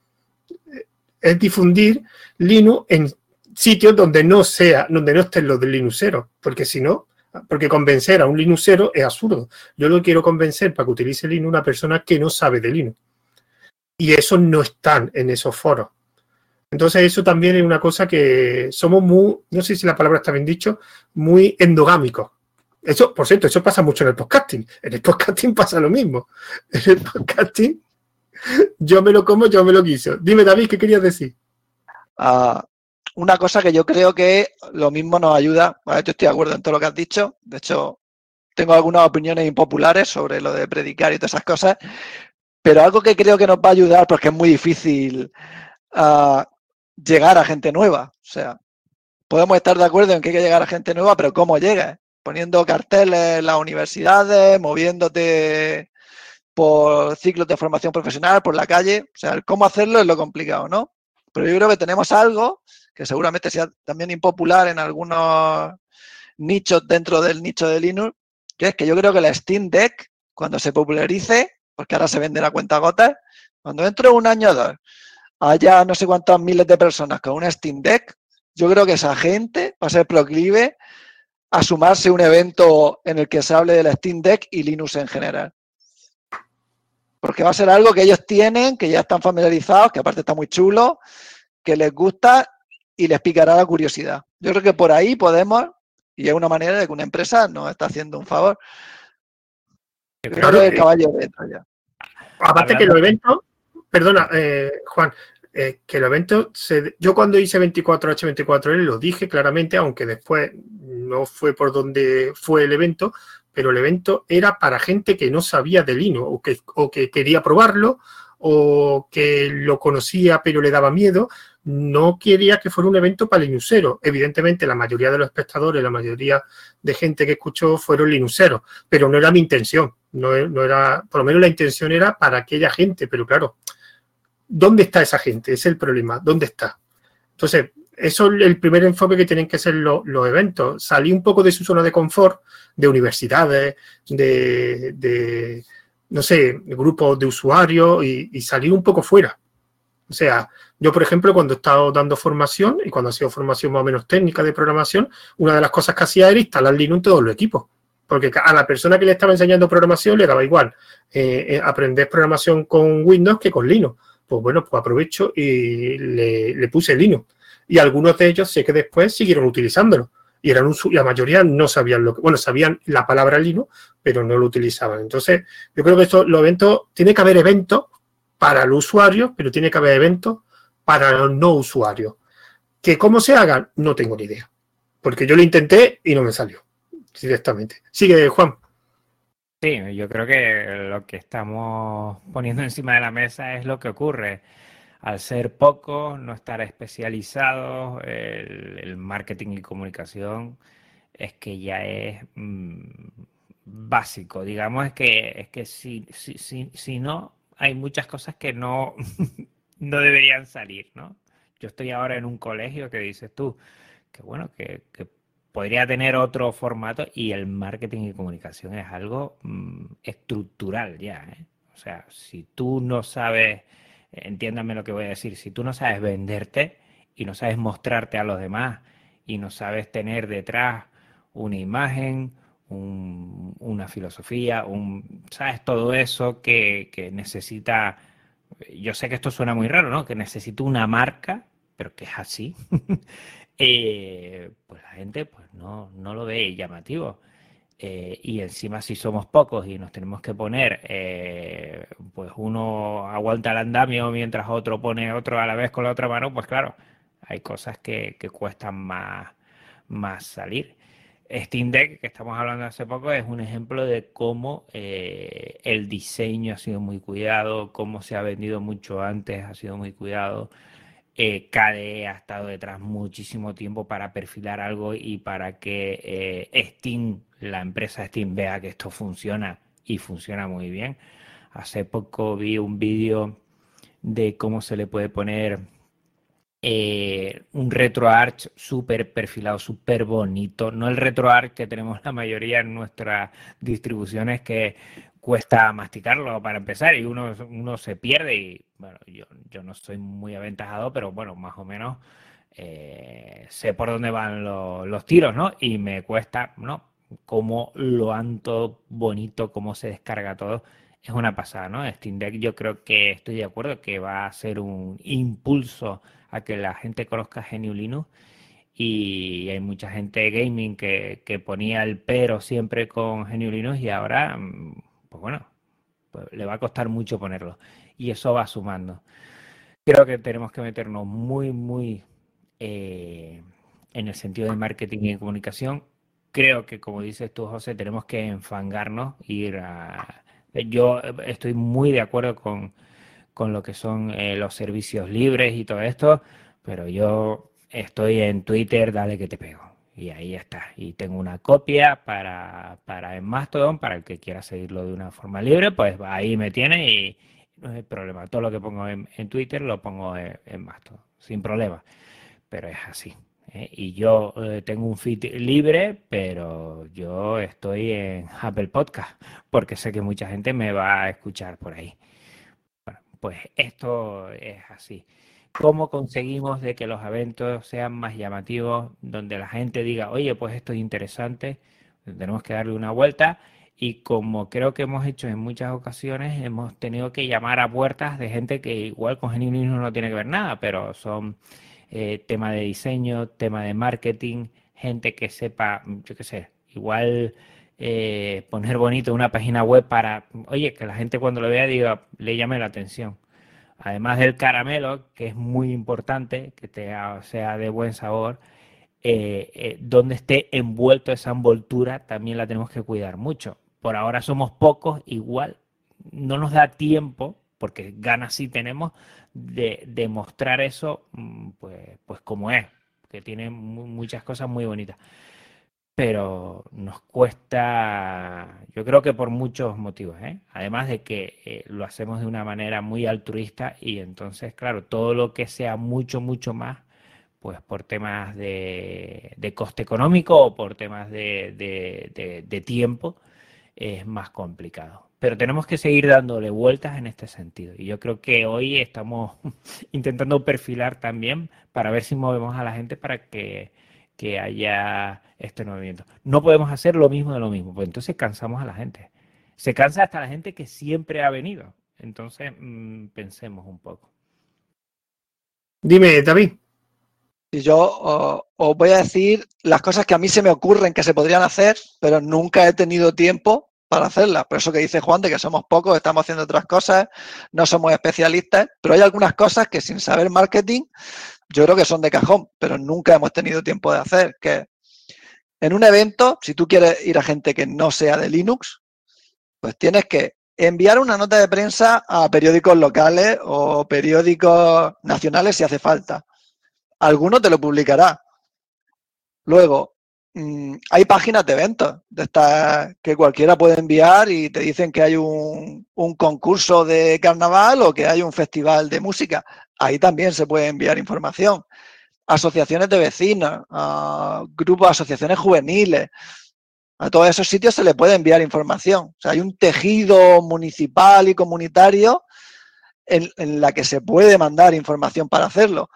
Es difundir Linux en sitios donde no sea, donde no estén los Linuxeros, porque si no, porque convencer a un Linuxero es absurdo. Yo lo quiero convencer para que utilice Linux una persona que no sabe de Linux. Y eso no están en esos foros. Entonces eso también es una cosa que somos muy, no sé si la palabra está bien dicho, muy endogámicos. Eso, por cierto, eso pasa mucho en el podcasting. En el podcasting pasa lo mismo. En el podcasting, yo me lo como, yo me lo quiso. Dime, David, ¿qué querías decir? Ah, una cosa que yo creo que lo mismo nos ayuda. Yo estoy de acuerdo en todo lo que has dicho. De hecho, tengo algunas opiniones impopulares sobre lo de predicar y todas esas cosas. Pero algo que creo que nos va a ayudar, porque es muy difícil llegar a gente nueva. O sea, podemos estar de acuerdo en que hay que llegar a gente nueva, pero ¿cómo llega? poniendo carteles en las universidades, moviéndote por ciclos de formación profesional, por la calle. O sea, cómo hacerlo es lo complicado, ¿no? Pero yo creo que tenemos algo que seguramente sea también impopular en algunos nichos dentro del nicho de Linux, que es que yo creo que la Steam Deck, cuando se popularice, porque ahora se vende la cuenta gotas, cuando dentro de un año o dos haya no sé cuántas miles de personas con una Steam Deck, yo creo que esa gente va a ser proclive a sumarse a un evento en el que se hable de la Steam Deck y Linux en general. Porque va a ser algo que ellos tienen, que ya están familiarizados, que aparte está muy chulo, que les gusta y les picará la curiosidad. Yo creo que por ahí podemos, y es una manera de que una empresa nos está haciendo un favor. Claro, el caballo dentro ya. Aparte que los eventos, perdona, eh, Juan, eh, que el evento, se, yo cuando hice 24H24L lo dije claramente, aunque después no fue por donde fue el evento, pero el evento era para gente que no sabía de Linux o que, o que quería probarlo o que lo conocía pero le daba miedo, no quería que fuera un evento para Linuxeros. Evidentemente, la mayoría de los espectadores, la mayoría de gente que escuchó fueron Linuxeros, pero no era mi intención. No, no, era, por lo menos la intención era para aquella gente, pero claro, ¿dónde está esa gente? Es el problema, ¿dónde está? Entonces, eso es el primer enfoque que tienen que ser los, eventos. Salir un poco de su zona de confort, de universidades, de, no sé, grupos de usuarios y, salir un poco fuera. O sea, yo, por ejemplo, cuando he estado dando formación y cuando ha sido formación más o menos técnica de programación, una de las cosas que hacía era instalar Linux en todos los equipos. Porque a la persona que le estaba enseñando programación le daba igual eh, eh, aprender programación con Windows que con Linux pues bueno, pues aprovecho y le, puse Linux. Y algunos de ellos sé que después siguieron utilizándolo. Y eran la mayoría no sabían lo que, bueno, sabían la palabra Linux, pero no lo utilizaban. Entonces, yo creo que esto, los eventos, tiene que haber eventos para los usuarios, pero tiene que haber eventos para los no usuarios. Que cómo se hagan, no tengo ni idea. Porque yo lo intenté y no me salió directamente. Sigue, Juan. Sí, yo creo que lo que estamos poniendo encima de la mesa es lo que ocurre. Al ser pocos, no estar especializados, el, marketing y comunicación es que ya es mm, básico. Digamos que, es que si, si, si, si no, hay muchas cosas que no, no deberían salir, ¿no? Yo estoy ahora en un colegio que dices tú, que bueno, que, podría tener otro formato y el marketing y comunicación es algo mm, estructural ya. ¿eh? O sea, si tú no sabes, entiéndame lo que voy a decir, si tú no sabes venderte y no sabes mostrarte a los demás y no sabes tener detrás una imagen, una filosofía, un, sabes todo eso que, que necesita, yo sé que esto suena muy raro, ¿no? Que necesita una marca, pero que es así. Eh, pues la gente pues no, no lo ve llamativo. Eh, y encima si somos pocos y nos tenemos que poner, eh, pues uno aguanta el andamio mientras otro pone otro a la vez con la otra mano, pues claro, hay cosas que, cuestan más, más salir. Steam Deck, que estamos hablando hace poco, es un ejemplo de cómo el diseño ha sido muy cuidado, cómo se ha vendido mucho antes, ha sido muy cuidado. Eh, KDE ha estado detrás muchísimo tiempo para perfilar algo y para que eh, Steam, la empresa Steam, vea que esto funciona y funciona muy bien. Hace poco vi un vídeo de cómo se le puede poner eh, un RetroArch súper perfilado, súper bonito. No el RetroArch que tenemos la mayoría en nuestras distribuciones, que cuesta masticarlo para empezar y uno, uno se pierde y bueno, yo, yo no soy muy aventajado, pero bueno, más o menos eh, sé por dónde van los tiros, ¿no? Y me cuesta, ¿no? Cómo lo han todo bonito, cómo se descarga todo, es una pasada, ¿no? Steam Deck yo creo que estoy de acuerdo que va a ser un impulso a que la gente conozca GNU Linux y hay mucha gente gaming que, que ponía el pero siempre con GNU Linux y ahora mm, pues bueno, pues le va a costar mucho ponerlo. Y eso va sumando. Creo que tenemos que meternos muy, muy eh, en el sentido de marketing y comunicación. Creo que, como dices tú, José, tenemos que enfangarnos, ir a... Yo estoy muy de acuerdo con, lo que son eh, los servicios libres y todo esto, pero yo estoy en Twitter, dale que te pego y ahí está. Y tengo una copia para, para en Mastodon, para el que quiera seguirlo de una forma libre, pues ahí me tiene y no hay problema. Todo lo que pongo en, Twitter lo pongo en, Mastodon, sin problema. Pero es así. ¿Eh? Y yo eh, tengo un feed libre, pero yo estoy en Apple Podcast porque sé que mucha gente me va a escuchar por ahí. Pues esto es así. ¿Cómo conseguimos de que los eventos sean más llamativos, donde la gente diga, oye, pues esto es interesante, tenemos que darle una vuelta? Y como creo que hemos hecho en muchas ocasiones, hemos tenido que llamar a puertas de gente que igual con genuinismo no tiene que ver nada, pero son eh, tema de diseño, tema de marketing, gente que sepa, yo qué sé, igual eh, poner bonito una página web para, oye, que la gente cuando lo vea diga, le llame la atención. Además del caramelo, que es muy importante, que sea de buen sabor, eh, donde esté envuelto esa envoltura también la tenemos que cuidar mucho. Por ahora somos pocos, igual no nos da tiempo, porque ganas sí tenemos, de, demostrar eso, mm, pues, pues como es, que tiene muchas cosas muy bonitas. Pero nos cuesta, yo creo que por muchos motivos, ¿eh? además de que eh, lo hacemos de una manera muy altruista y entonces, claro, todo lo que sea mucho, mucho más, pues por temas de, coste económico o por temas de tiempo, es más complicado pero tenemos que seguir dándole vueltas en este sentido. Y yo creo que hoy estamos intentando perfilar también para ver si movemos a la gente para que, haya este movimiento. No podemos hacer lo mismo de lo mismo, pues entonces cansamos a la gente. Se cansa hasta la gente que siempre ha venido. Entonces, mm, pensemos un poco. Dime, David. Y yo os voy a decir las cosas que a mí se me ocurren que se podrían hacer, pero nunca he tenido tiempo para hacerlas. Por eso que dice Juan de que somos pocos, estamos haciendo otras cosas, no somos especialistas, pero hay algunas cosas que sin saber marketing, yo creo que son de cajón, pero nunca hemos tenido tiempo de hacer. Que en un evento, si tú quieres ir a gente que no sea de Linux, pues tienes que enviar una nota de prensa a periódicos locales o periódicos nacionales si hace falta. Alguno te lo publicará. Luego, Mm, hay páginas de eventos que cualquiera puede enviar y te dicen que hay un, concurso de carnaval o que hay un festival de música. Ahí también se puede enviar información. Asociaciones de vecinos, grupos, asociaciones juveniles. A todos esos sitios se le puede enviar información. O sea, hay un tejido municipal y comunitario en, en la que se puede mandar información para hacerlo.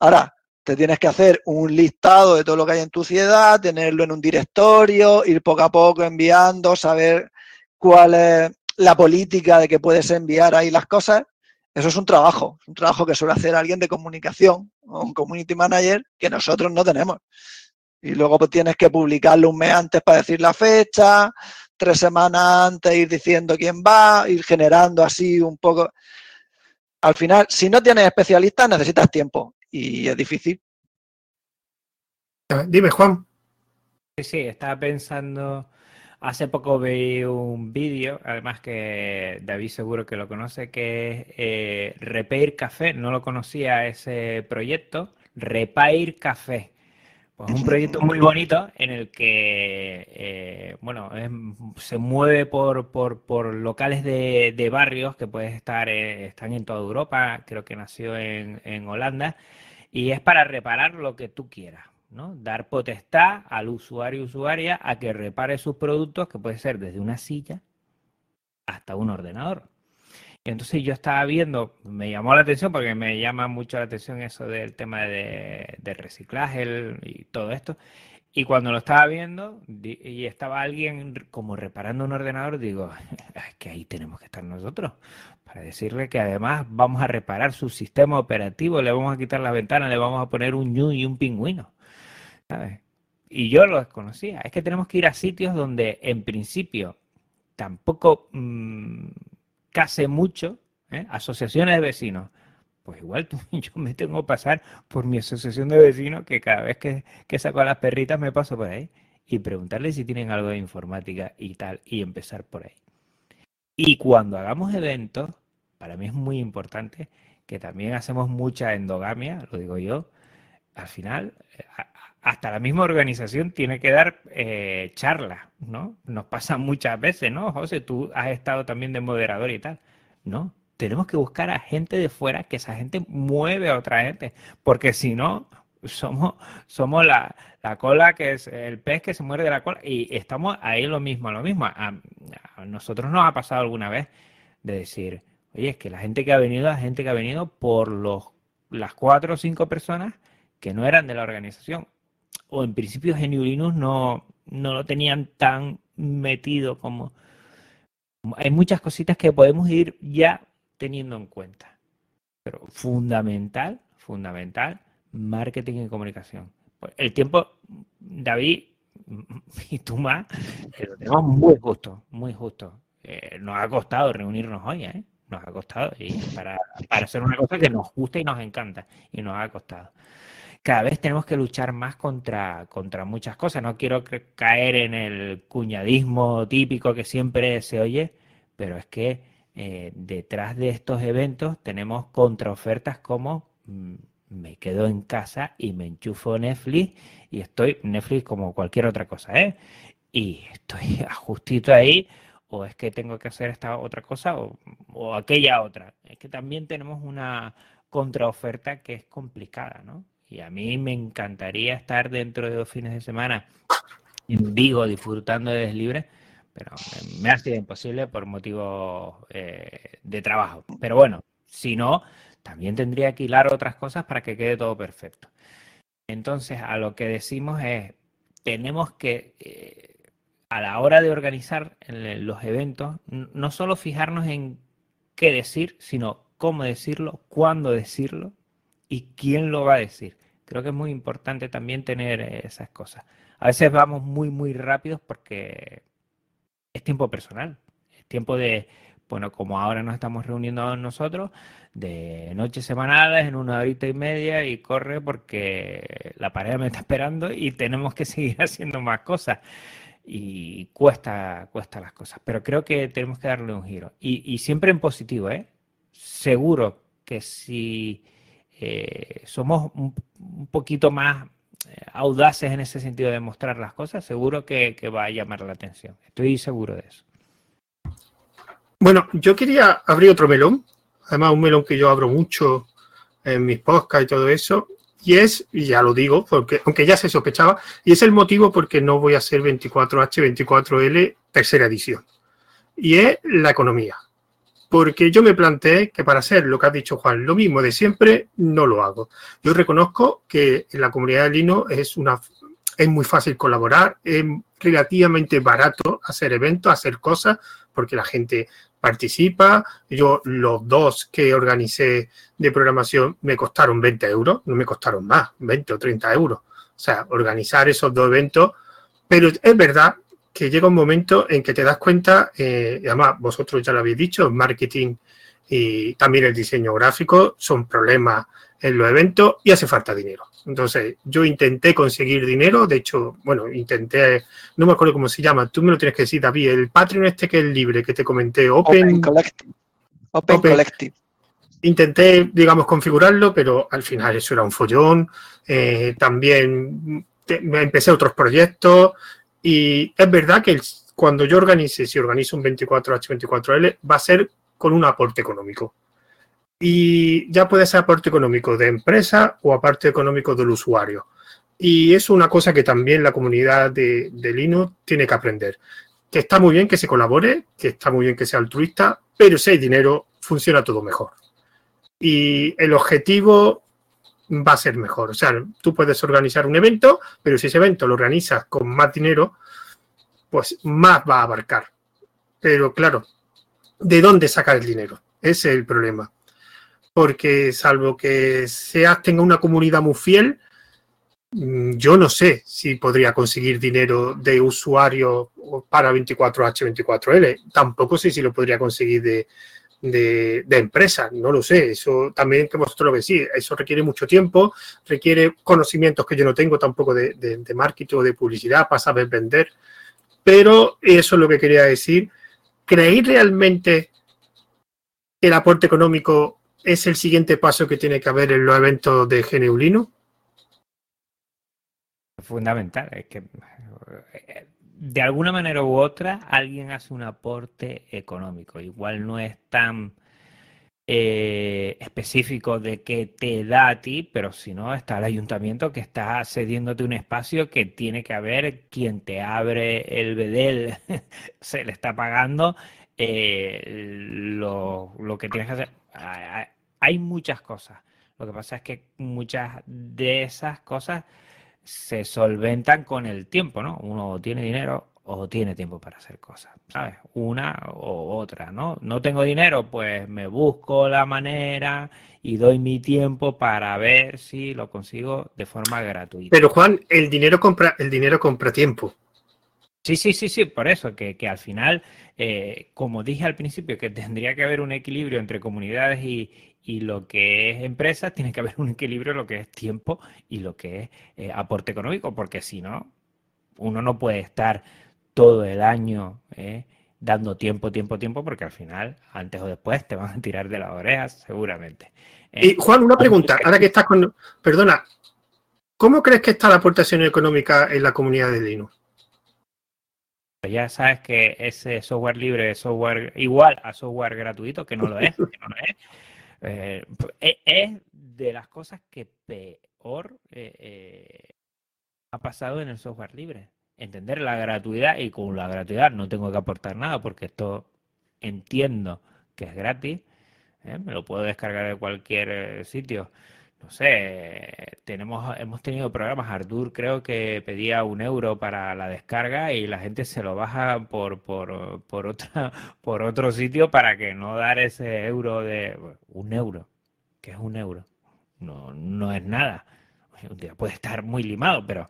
Ahora, te tienes que hacer un listado de todo lo que hay en tu ciudad, tenerlo en un directorio, ir poco a poco enviando, saber cuál es la política de que puedes enviar ahí las cosas. Eso es un trabajo, un trabajo que suele hacer alguien de comunicación o un community manager que nosotros no tenemos. Y luego pues, tienes que publicarlo un mes antes para decir la fecha, tres semanas antes ir diciendo quién va, ir generando así un poco. Al final, si no tienes especialistas, necesitas tiempo y es difícil. Dime, Juan. Sí, sí, estaba pensando, hace poco vi un vídeo, además que David seguro que lo conoce, que es eh, Repair Café, no lo conocía ese proyecto, Repair Café. Pues un proyecto muy bonito en el que, eh, bueno, se mueve por, por, locales de, barrios que puedes estar, eh, están en toda Europa, creo que nació en, en Holanda, y es para reparar lo que tú quieras, ¿no? Dar potestad al usuario o usuaria a que repare sus productos, que puede ser desde una silla hasta un ordenador. Y entonces yo estaba viendo, me llamó la atención porque me llama mucho la atención eso del tema de, reciclaje y todo esto. Y cuando lo estaba viendo y estaba alguien como reparando un ordenador, digo, es que ahí tenemos que estar nosotros para decirle que además vamos a reparar su sistema operativo, le vamos a quitar la ventana, le vamos a poner un ñu y un pingüino. Y yo lo desconocía. Es que tenemos que ir a sitios donde en principio tampoco mm, case mucho, ¿eh? asociaciones de vecinos. Pues igual tú, yo me tengo que pasar por mi asociación de vecinos, que cada vez que, que saco a las perritas me paso por ahí, y preguntarles si tienen algo de informática y tal, y empezar por ahí. Y cuando hagamos eventos, para mí es muy importante que también hacemos mucha endogamia, lo digo yo, al final, eh, hasta la misma organización tiene que dar eh, charlas, ¿no? Nos pasa muchas veces, ¿no? José, tú has estado también de moderador y tal, ¿no? Tenemos que buscar a gente de fuera, que esa gente mueve a otra gente, porque si no, somos, somos la, cola que es el pez que se muerde la cola y estamos ahí lo mismo, lo mismo. A, nosotros nos ha pasado alguna vez de decir, oye, es que la gente que ha venido, la gente que ha venido por los, las cuatro o cinco personas que no eran de la organización. O en principio Geniulinus no, no lo tenían tan metido como... Hay muchas cositas que podemos ir ya teniendo en cuenta. Pero fundamental, fundamental, marketing y comunicación. Pues el tiempo, David y tú más, lo tenemos muy justo, muy justo. Eh, nos ha costado reunirnos hoy, ¿eh? Nos ha costado y para, para hacer una cosa que nos gusta y nos encanta y nos ha costado. Cada vez tenemos que luchar más contra, contra muchas cosas. No quiero caer en el cuñadismo típico que siempre se oye, pero es que eh, detrás de estos eventos tenemos contraofertas como mm, me quedo en casa y me enchufo Netflix y estoy Netflix como cualquier otra cosa, ¿eh? Y estoy ajustito ahí, o es que tengo que hacer esta otra cosa o, aquella otra. Es que también tenemos una contraoferta que es complicada, ¿no? Y a mí me encantaría estar dentro de dos fines de semana en Vigo disfrutando de Deslibre, pero me ha sido imposible por motivos eh, de trabajo. Pero bueno, si no, también tendría que hilar otras cosas para que quede todo perfecto. Entonces, a lo que decimos es, tenemos que, eh, a la hora de organizar los eventos, no solo fijarnos en qué decir, sino cómo decirlo, cuándo decirlo y quién lo va a decir. Creo que es muy importante también tener esas cosas. A veces vamos muy, muy rápidos porque es tiempo personal, es tiempo de, bueno, como ahora nos estamos reuniendo nosotros, de noches semanales en una horita y media y corre porque la pareja me está esperando y tenemos que seguir haciendo más cosas. Y cuesta, cuesta las cosas, pero creo que tenemos que darle un giro. Y, siempre en positivo, ¿eh? Seguro que si eh, somos un, poquito más audaces en ese sentido de mostrar las cosas, seguro que va a llamar la atención. Estoy seguro de eso. Bueno, yo quería abrir otro melón, además un melón que yo abro mucho en mis podcasts y todo eso, y es, y ya lo digo, porque aunque ya se sospechaba, y es el motivo porque no voy a hacer 24H, 24L tercera edición, y es la economía. Porque yo me planteé que para hacer lo que ha dicho Juan, lo mismo de siempre, no lo hago. Yo reconozco que en la comunidad de Lino es una es muy fácil colaborar, es relativamente barato hacer eventos, hacer cosas, porque la gente participa. Yo los dos que organicé de programación me costaron 20 euros, no me costaron más, 20 o 30 euros. O sea, organizar esos dos eventos. Pero es verdad que llega un momento en que te das cuenta, eh, además vosotros ya lo habéis dicho, marketing y también el diseño gráfico son problemas en los eventos y hace falta dinero. Entonces, yo intenté conseguir dinero, de hecho, bueno, intenté, no me acuerdo cómo se llama, tú me lo tienes que decir, David, el Patreon este que es libre, que te comenté, Open, Collective. Open, Collective. Intenté, digamos, configurarlo, pero al final eso era un follón. Eh, también me empecé otros proyectos y es verdad que cuando yo organice, si organizo un 24H24L, va a ser con un aporte económico y ya puede ser aporte económico de empresa o aparte económico del usuario. Y es una cosa que también la comunidad de, Linux tiene que aprender. Que está muy bien que se colabore, que está muy bien que sea altruista, pero si hay dinero, funciona todo mejor. Y el objetivo va a ser mejor. O sea, tú puedes organizar un evento, pero si ese evento lo organizas con más dinero, pues más va a abarcar. Pero claro, ¿de dónde sacar el dinero? Ese es el problema porque salvo que SEAT tenga una comunidad muy fiel, mm, yo no sé si podría conseguir dinero de usuario para 24H, 24L. Tampoco sé si lo podría conseguir de, de, empresa, no lo sé. Eso también que vosotros lo decís, eso requiere mucho tiempo, requiere conocimientos que yo no tengo tampoco de, de marketing o de publicidad para saber vender. Pero eso es lo que quería decir. ¿Creéis realmente que el aporte económico es el siguiente paso que tiene que haber en los eventos de Geneulino? Fundamental, es que de alguna manera u otra alguien hace un aporte económico. Igual no es tan eh, específico de qué te da a ti, pero si no, está el ayuntamiento que está cediéndote un espacio que tiene que haber quien te abre el bedel, se le está pagando eh, lo, lo, que tienes que hacer. Hay muchas cosas. Lo que pasa es que muchas de esas cosas se solventan con el tiempo, ¿no? Uno tiene dinero o tiene tiempo para hacer cosas, ¿sabes? Una o otra, ¿no? No tengo dinero, pues me busco la manera y doy mi tiempo para ver si lo consigo de forma gratuita. Pero Juan, el dinero compra, el dinero compra tiempo. Sí, sí, sí, sí, por eso, que, al final, eh, como dije al principio, que tendría que haber un equilibrio entre comunidades y, lo que es empresa, tiene que haber un equilibrio en lo que es tiempo y lo que es eh, aporte económico, porque si no, uno no puede estar todo el año eh, dando tiempo, tiempo, tiempo, porque al final, antes o después, te van a tirar de las orejas, seguramente. Y Juan, una pregunta, ahora que estás con... Perdona, ¿cómo crees que está la aportación económica en la comunidad de Linux? Ya sabes que ese software libre es software igual a software gratuito, que no lo es, eh, e, es, de las cosas que peor eh, eh, ha pasado en el software libre. Entender la gratuidad y con la gratuidad no tengo que aportar nada porque esto entiendo que es gratis, me lo puedo descargar de cualquier sitio no sé, tenemos, hemos tenido programas, Artur creo que pedía un euro para la descarga y la gente se lo baja por, por, por, otra, por otro sitio para que no dar ese euro de un euro, que es un euro, no, no es nada. Un día puede estar muy limado, pero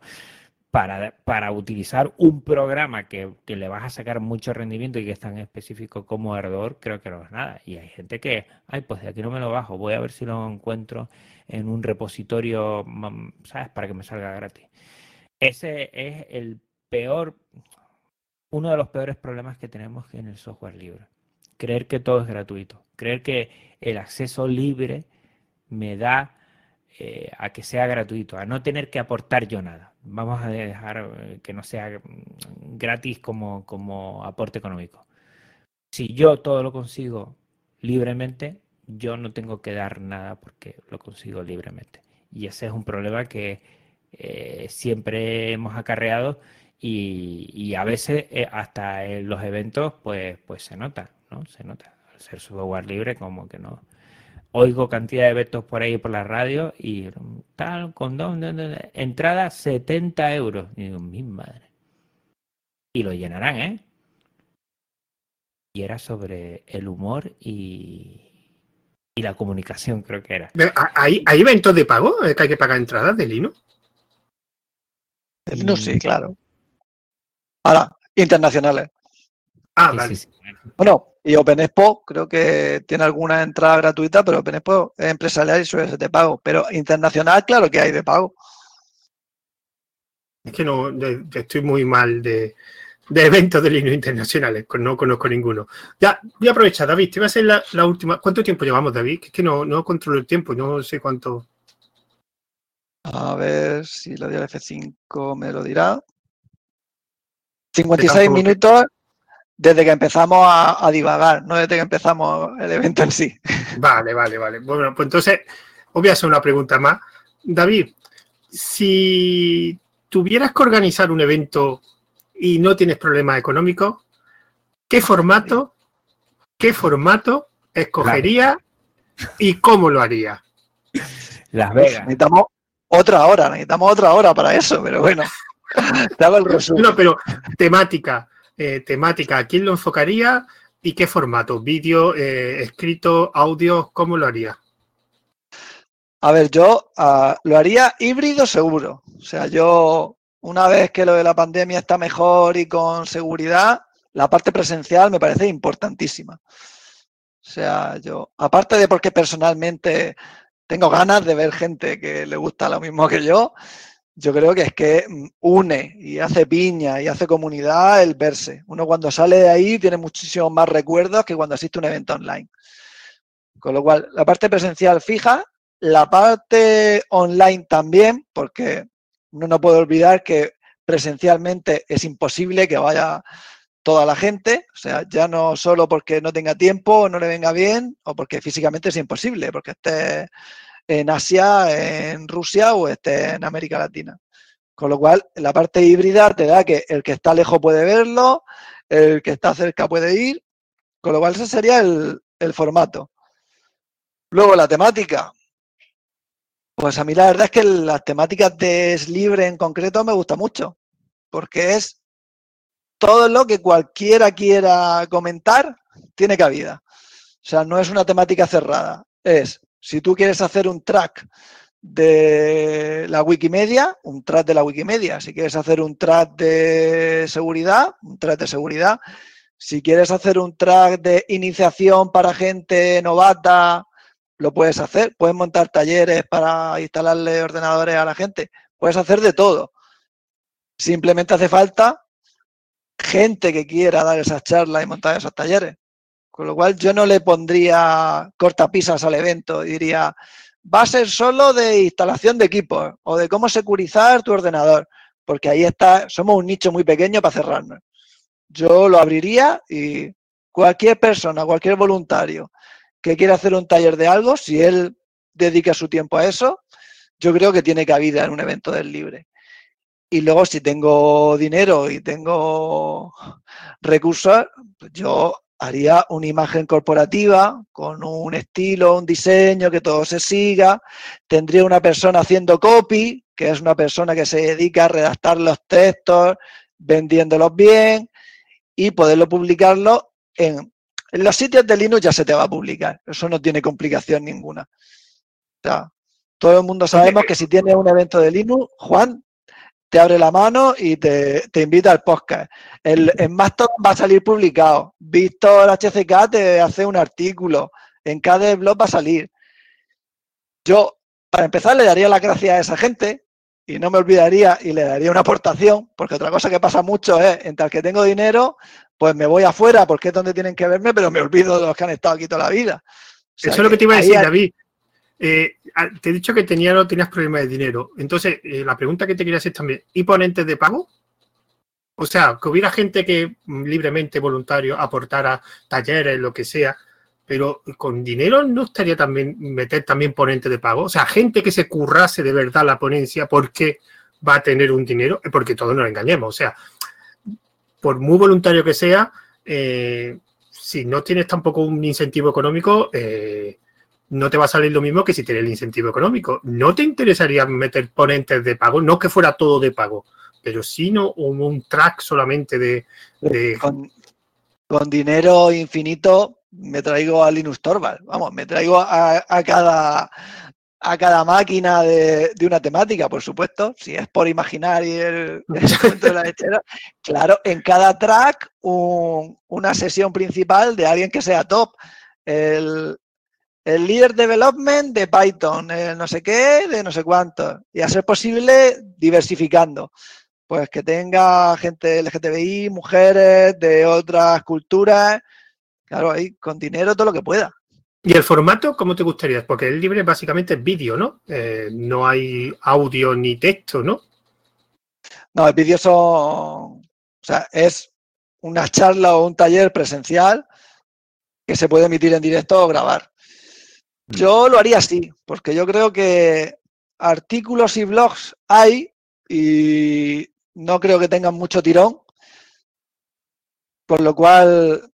para, utilizar un programa que, le vas a sacar mucho rendimiento y que es tan específico como Ardor, creo que no es nada. Y hay gente que, ay, pues de aquí no me lo bajo, voy a ver si lo encuentro en un repositorio, mm, ¿sabes? Para que me salga gratis. Ese es el peor, uno de los peores problemas que tenemos en el software libre. Creer que todo es gratuito. Creer que el acceso libre me da eh, a que sea gratuito, a no tener que aportar yo nada. Vamos a dejar eh, que no sea mm, gratis como, como aporte económico. Si yo todo lo consigo libremente, yo no tengo que dar nada porque lo consigo libremente. Y ese es un problema que eh, siempre hemos acarreado y, a veces hasta en los eventos pues, pues se nota, ¿no? Se nota. Al ser software libre como que no, oigo cantidad de vetos por ahí por la radio y tal, con entrada 70 euros. Y digo, mi madre. Y lo llenarán, ¿eh? Y era sobre el humor y, y la comunicación, creo que era. ¿Hay, ¿Hay eventos de pago? ¿Que hay que pagar entradas de Lino? No, sí, claro. Ahora, internacionales. Ah, vale. Bueno, y OpenExpo creo que tiene alguna entrada gratuita, pero OpenExpo es empresarial y suele ser de pago. Pero internacional, claro que hay de pago. Es que no, estoy muy mal de, eventos de líneas internacionales, no conozco ninguno. Ya, voy a aprovechar, David, te voy a hacer la, última. ¿Cuánto tiempo llevamos, David? Es que no, no controlo el tiempo, no sé cuánto. A ver si lo dio F5 me lo dirá. 56 minutos desde que empezamos a, divagar, no desde que empezamos el evento en sí. Vale, vale, vale. Bueno, pues entonces os voy a hacer una pregunta más. David, si tuvieras que organizar un evento y no tienes problemas económicos, ¿qué formato, qué formato escogería y cómo lo haría? Las Vegas. Necesitamos otra hora, necesitamos otra hora para eso, pero bueno, te hago el resumen. No, pero temática, eh, temática, ¿a quién lo enfocaría y qué formato? ¿Vídeo, eh, escrito, audio? ¿Cómo lo haría? A ver, yo ah, lo haría híbrido seguro. O sea, yo una vez que lo de la pandemia está mejor y con seguridad, la parte presencial me parece importantísima. O sea, yo, aparte de porque personalmente tengo ganas de ver gente que le gusta lo mismo que yo, yo creo que es que mm, une y hace piña y hace comunidad el verse. Uno cuando sale de ahí tiene muchísimos más recuerdos que cuando asiste a un evento online. Con lo cual, la parte presencial fija, la parte online también, porque uno no puede olvidar que presencialmente es imposible que vaya toda la gente, o sea, ya no solo porque no tenga tiempo o no le venga bien o porque físicamente es imposible, porque esté en Asia, en Rusia o esté en América Latina. Con lo cual, la parte híbrida te da que el que está lejos puede verlo, el que está cerca puede ir, con lo cual ese sería el, el formato. Luego la temática. Pues a mí la verdad es que las temáticas de Libre en concreto me gusta mucho, porque es todo lo que cualquiera quiera comentar, tiene cabida. O sea, no es una temática cerrada. Es, si tú quieres hacer un track de la Wikimedia, un track de la Wikimedia. Si quieres hacer un track de seguridad, un track de seguridad. Si quieres hacer un track de iniciación para gente novata, lo puedes hacer. Puedes montar talleres para instalarle ordenadores a la gente. Puedes hacer de todo. Simplemente hace falta gente que quiera dar esas charlas y montar esos talleres. Con lo cual yo no le pondría cortapisas al evento, diría, va a ser solo de instalación de equipos o de cómo securizar tu ordenador, porque ahí está, somos un nicho muy pequeño para cerrarnos. Yo lo abriría y cualquier persona, cualquier voluntario que quiera hacer un taller de algo, si él dedica su tiempo a eso, yo creo que tiene cabida en un evento del libre. Y luego si tengo dinero y tengo recursos, pues yo haría una imagen corporativa con un estilo, un diseño, que todo se siga. Tendría una persona haciendo copy, que es una persona que se dedica a redactar los textos, vendiéndolos bien y poderlo publicarlo en, en los sitios de Linux ya se te va a publicar. Eso no tiene complicación ninguna. O sea, todo el mundo sabemos que si tienes un evento de Linux, Juan, te abre la mano y te, invita al podcast. El, en Mastodon va a salir publicado. Víctor HCK te hace un artículo. En cada blog va a salir. Yo, para empezar, le daría las gracias a esa gente y no me olvidaría y le daría una aportación, porque otra cosa que pasa mucho es, entre el que tengo dinero, pues me voy afuera porque es donde tienen que verme, pero me olvido de los que han estado aquí toda la vida. Eso es lo que te iba a decir, David. Eh, te he dicho que tenía, no tenías problemas de dinero. Entonces, eh, la pregunta que te quería hacer también, ¿y ponentes de pago? O sea, que hubiera gente que libremente, voluntario, aportara talleres, lo que sea, pero con dinero no estaría también meter también ponentes de pago. O sea, gente que se currase de verdad la ponencia porque va a tener un dinero, porque todos nos engañemos. O sea, por muy voluntario que sea, eh, si no tienes tampoco un incentivo económico, eh, no te va a salir lo mismo que si tienes el incentivo económico. ¿No te interesaría meter ponentes de pago? No que fuera todo de pago, pero sí no un, track solamente de... Con, dinero infinito me traigo a Linux Torvald, vamos, me traigo a, cada a cada máquina de, una temática, por supuesto, si es por imaginar y el, de la lechera, claro, en cada track una sesión principal de alguien que sea top. El, el líder development de Python, el no sé qué, de no sé cuánto. Y a ser posible, diversificando. Pues que tenga gente LGTBI, mujeres de otras culturas, claro, ahí con dinero todo lo que pueda. ¿Y el formato cómo te gustaría? Porque el libre básicamente es vídeo, ¿no? Eh, no hay audio ni texto, ¿no? No, el vídeo son. O sea, es una charla o un taller presencial que se puede emitir en directo o grabar. Mm. Yo lo haría así, porque yo creo que artículos y blogs hay y no creo que tengan mucho tirón. Por lo cual,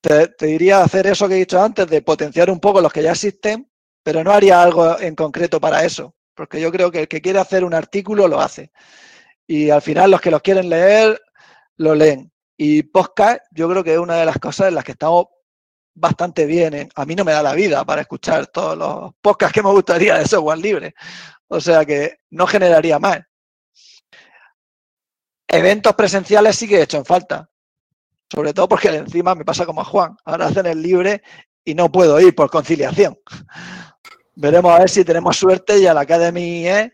te, diría hacer eso que he dicho antes, de potenciar un poco los que ya existen, pero no haría algo en concreto para eso, porque yo creo que el que quiere hacer un artículo lo hace. Y al final los que los quieren leer, lo leen. Y podcast, yo creo que es una de las cosas en las que estamos bastante bien. ¿eh? A mí no me da la vida para escuchar todos los podcasts que me gustaría de software libre. O sea que no generaría más. Eventos presenciales sí que he hecho en falta. Sobre todo porque encima me pasa como a Juan. Ahora hacen el libre y no puedo ir por conciliación. Veremos a ver si tenemos suerte y a la Academy E,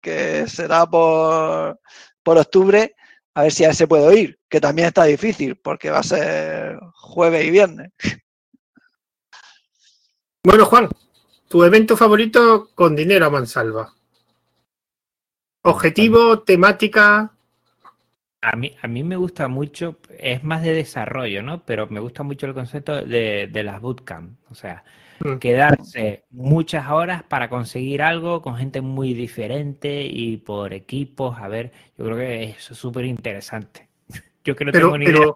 que será por, por octubre, a ver si a ese puedo ir, que también está difícil porque va a ser jueves y viernes. Bueno, Juan, tu evento favorito con dinero a mansalva. Objetivo, temática. A mí, a mí me gusta mucho, es más de desarrollo, ¿no? Pero me gusta mucho el concepto de, de las bootcamp. O sea, mm. quedarse muchas horas para conseguir algo con gente muy diferente y por equipos. A ver, yo creo que eso es súper interesante. Yo que no tengo ni idea.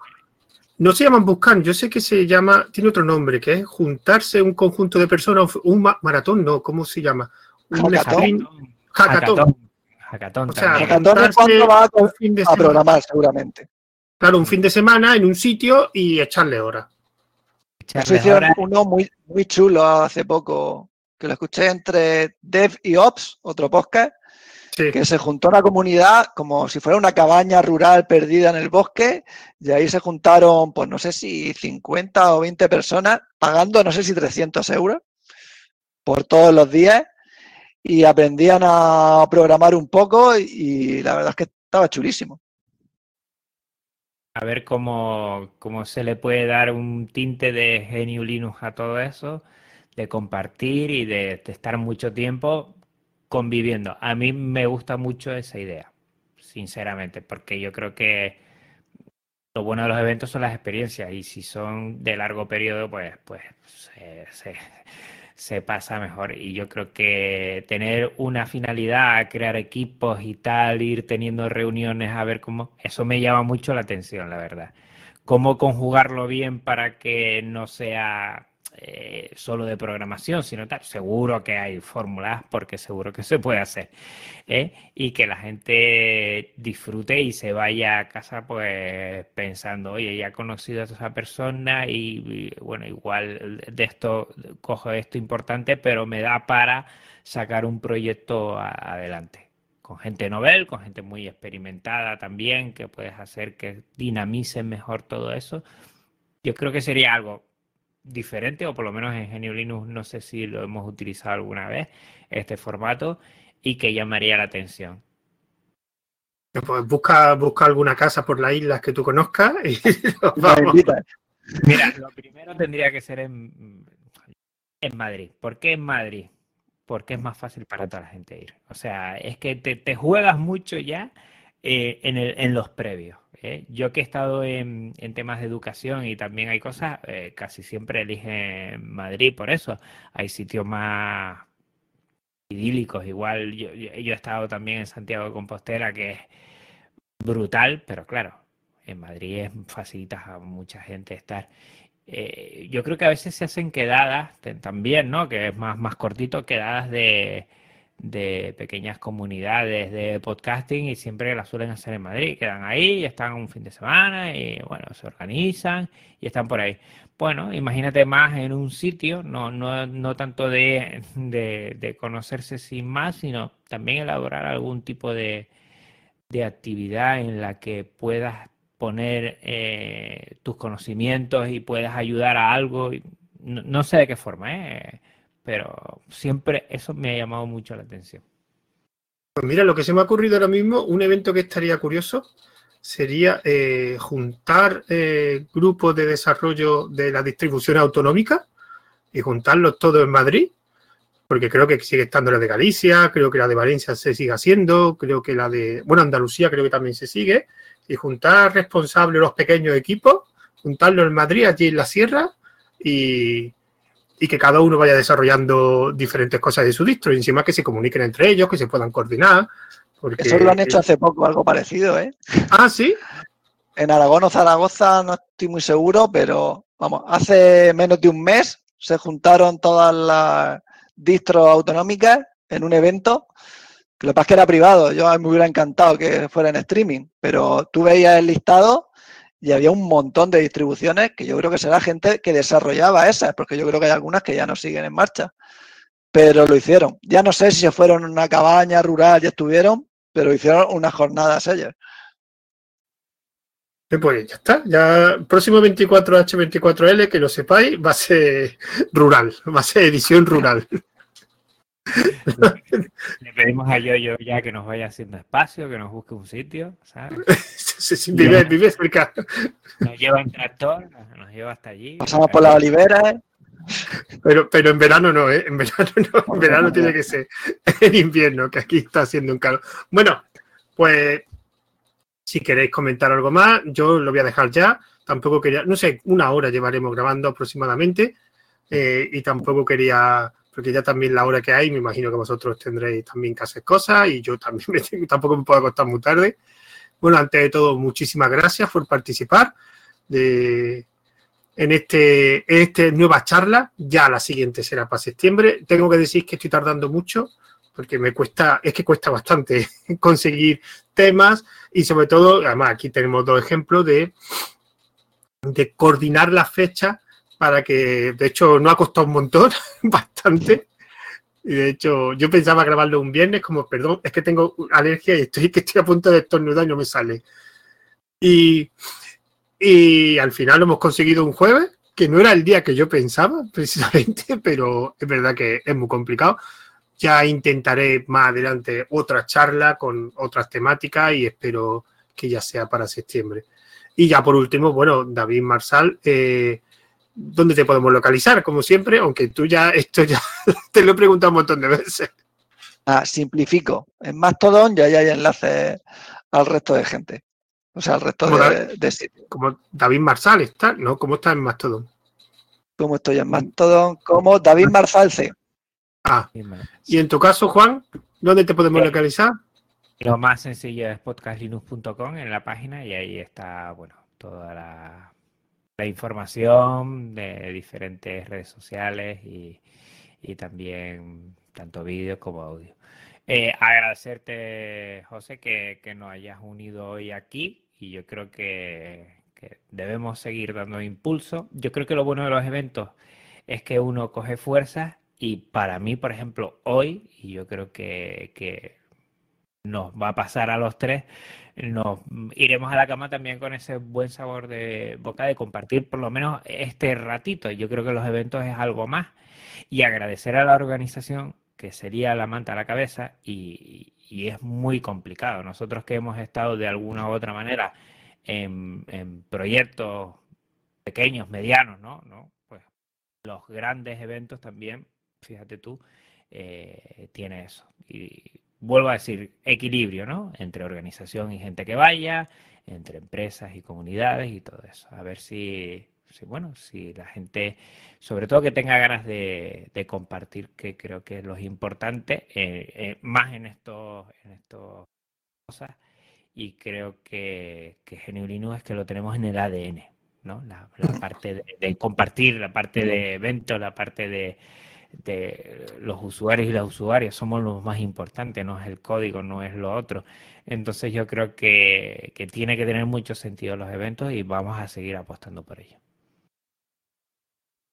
No se llaman bootcamp, yo sé que se llama, tiene otro nombre, que es juntarse un conjunto de personas, un maratón, no, ¿cómo se llama? Un. Hackathon. Hackathon. O sea, hackathon es cuando va a, fin de a programar, seguramente. Claro, un fin de semana en un sitio y echarle horas. Eso hicieron uno muy, muy chulo hace poco, que lo escuché entre Dev y Ops, otro podcast, que se juntó una comunidad como si fuera una cabaña rural perdida en el bosque y ahí se juntaron, pues no sé si 50 o 20 personas pagando, no sé si 300 euros por todos los días y aprendían a programar un poco y, la verdad es que estaba chulísimo. A ver cómo, cómo se le puede dar un tinte de genio Linux a todo eso, de compartir y de, estar mucho tiempo conviviendo. A mí me gusta mucho esa idea, sinceramente, porque yo creo que lo bueno de los eventos son las experiencias y si son de largo periodo, pues, pues se, se pasa mejor. Y yo creo que tener una finalidad, crear equipos y tal, ir teniendo reuniones a ver cómo, eso me llama mucho la atención, la verdad. Cómo conjugarlo bien para que no sea eh, solo de programación, sino tal. Seguro que hay fórmulas porque seguro que se puede hacer. ¿eh? Y que la gente disfrute y se vaya a casa pues pensando, oye, ya he conocido a esa persona y, bueno, igual de esto cojo esto importante, pero me da para sacar un proyecto adelante con gente novel, con gente muy experimentada también, que puedes hacer que dinamice mejor todo eso. Yo creo que sería algo diferente, o por lo menos en Genio Linux no sé si lo hemos utilizado alguna vez, este formato, y que llamaría la atención. Pues busca, busca alguna casa por las islas que tú conozcas y Mira, lo primero tendría que ser en, en Madrid. ¿Por qué en Madrid? Porque es más fácil para toda la gente ir. O sea, es que te, te juegas mucho ya eh, en, el, en los previos. ¿Eh? Yo que he estado en, temas de educación y también hay cosas, eh, casi siempre elige Madrid por eso. Hay sitios más idílicos. Igual yo, he estado también en Santiago de Compostela, que es brutal, pero claro, en Madrid es, facilita a mucha gente estar. Eh, yo creo que a veces se hacen quedadas también, ¿no? Que es más, más cortito, quedadas de de pequeñas comunidades de podcasting y siempre las suelen hacer en Madrid. Quedan ahí, están un fin de semana y bueno, se organizan y están por ahí. Bueno, imagínate más en un sitio, no, no, no tanto de, de, conocerse sin más, sino también elaborar algún tipo de, de actividad en la que puedas poner eh, tus conocimientos y puedas ayudar a algo. No, no sé de qué forma, ¿eh? Pero siempre eso me ha llamado mucho la atención. Pues mira, lo que se me ha ocurrido ahora mismo, un evento que estaría curioso sería eh, juntar eh, grupos de desarrollo de la distribución autonómica y juntarlos todos en Madrid, porque creo que sigue estando la de Galicia, creo que la de Valencia se sigue haciendo, creo que la de, bueno, Andalucía creo que también se sigue, y juntar responsables los pequeños equipos, juntarlos en Madrid, allí en la sierra, y, y que cada uno vaya desarrollando diferentes cosas de su distro y encima que se comuniquen entre ellos, que se puedan coordinar. Porque... Eso lo han hecho hace poco, algo parecido, ¿eh? Ah, sí. En Aragón o Zaragoza no estoy muy seguro, pero vamos, hace menos de un mes se juntaron todas las distros autonómicas en un evento. Lo que pasa es que era privado, yo me hubiera encantado que fuera en streaming, pero tú veías el listado y había un montón de distribuciones que yo creo que será gente que desarrollaba esas, porque yo creo que hay algunas que ya no siguen en marcha, pero lo hicieron. Ya no sé si se fueron a una cabaña rural y estuvieron, pero hicieron unas jornadas ellos. Pues ya está, ya próximo 24H24L, que lo sepáis, va a ser rural, va a ser edición rural. Le pedimos a Yoyo ya que nos vaya haciendo espacio, que nos busque un sitio, ¿sabes? vive, vive cerca. Nos lleva en tractor, nos lleva hasta allí. Pasamos por la olivera. Pero, pero en verano no, ¿eh? En verano no, en verano tiene que ser en invierno, que aquí está haciendo un calor. Bueno, pues Si queréis comentar algo más, yo lo voy a dejar ya. Tampoco quería, no sé, una hora llevaremos grabando aproximadamente. Eh, y tampoco quería, porque ya también la hora que hay, me imagino que vosotros tendréis también que hacer cosas y yo también me, tampoco me puedo acostar muy tarde. Bueno, antes de todo, muchísimas gracias por participar de, en este, este nueva charla. Ya la siguiente será para septiembre. Tengo que decir que estoy tardando mucho porque me cuesta, es que cuesta bastante conseguir temas y sobre todo, además aquí tenemos dos ejemplos de, de coordinar las fechas para que, de hecho, no ha costado un montón, bastante. Y de hecho, yo pensaba grabarlo un viernes, como, perdón, es que tengo alergia y estoy, que estoy a punto de estornudar y no me sale. Y, y al final lo hemos conseguido un jueves, que no era el día que yo pensaba, precisamente, pero es verdad que es muy complicado. Ya intentaré más adelante otra charla con otras temáticas y espero que ya sea para septiembre. Y ya por último, bueno, David Marsal, eh, ¿dónde te podemos localizar? Como siempre, aunque tú ya, esto ya te lo he preguntado un montón de veces. Ah, simplifico. En Mastodon ya hay enlaces al resto de gente. O sea, al resto de, sitios. Como David Marsal está, ¿no? ¿Cómo está en Mastodon? ¿Cómo estoy en Mastodon? Como David Marsal C. Ah, y en tu caso, Juan, ¿dónde te podemos localizar? Lo más sencillo es podcastlinux.com en la página y ahí está, bueno, toda la, información de diferentes redes sociales y, también tanto vídeo como audio. Eh, agradecerte, José, que, nos hayas unido hoy aquí y yo creo que, que, debemos seguir dando impulso. Yo creo que lo bueno de los eventos es que uno coge fuerzas y para mí, por ejemplo, hoy, y yo creo que, nos va a pasar a los tres, nos iremos a la cama también con ese buen sabor de boca de compartir por lo menos este ratito. Yo creo que los eventos es algo más. Y agradecer a la organización, que sería la manta a la cabeza, y, es muy complicado. Nosotros que hemos estado de alguna u otra manera en, en proyectos pequeños, medianos, ¿no? ¿no? Pues los grandes eventos también fíjate tú, eh, tiene eso. Y vuelvo a decir, equilibrio, ¿no? Entre organización y gente que vaya, entre empresas y comunidades y todo eso. A ver si, bueno, si la gente, sobre todo que tenga ganas de, compartir, que creo que es lo importante, eh, eh, más en estos, en estos cosas. Y creo que, que es que lo tenemos en el ADN, ¿no? La, parte de compartir, la parte de eventos, la parte de, de los usuarios y las usuarias somos los más importantes, no es el código, no es lo otro. Entonces yo creo que, tiene que tener mucho sentido los eventos y vamos a seguir apostando por ello.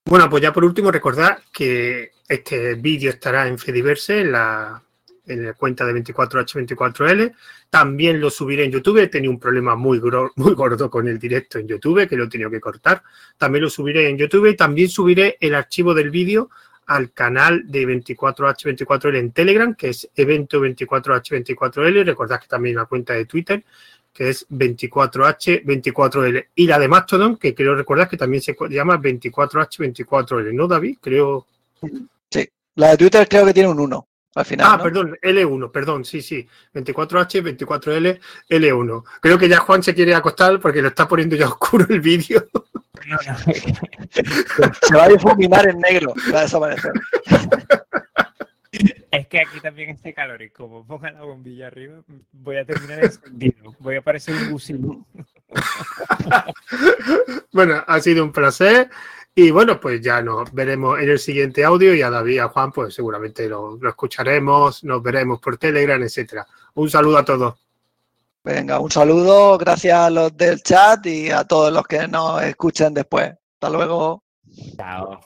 Bueno, pues ya por último recordad que este vídeo estará en Fediverse, en la, en la cuenta de 24H24L. También lo subiré en YouTube. He tenido un problema muy, muy gordo con el directo en YouTube, que lo he tenido que cortar. También lo subiré en YouTube y también subiré el archivo del vídeo al canal de 24H24L en Telegram, que es evento 24H24L. Recordad que también la cuenta de Twitter, que es 24H24L. Y la de Mastodon, que creo recordar que también se llama 24H24L, ¿no, David? Creo. Sí, la de Twitter creo que tiene un 1 al final. Ah, perdón, L1, perdón, sí, sí. 24H, 24L, L1. Creo que ya Juan se quiere acostar porque lo está poniendo ya oscuro el vídeo. Se va a difuminar en negro, va a desaparecer. Es que aquí también hace calor y como ponga la bombilla arriba, voy a terminar encendido. Voy a parecer un bucino. bueno, ha sido un placer. Y bueno, pues ya nos veremos en el siguiente audio y a David y a Juan, pues seguramente lo, lo escucharemos, nos veremos por Telegram, etcétera. Un saludo a todos. Venga, un saludo, gracias a los del chat y a todos los que nos escuchen después. Hasta luego. Chao.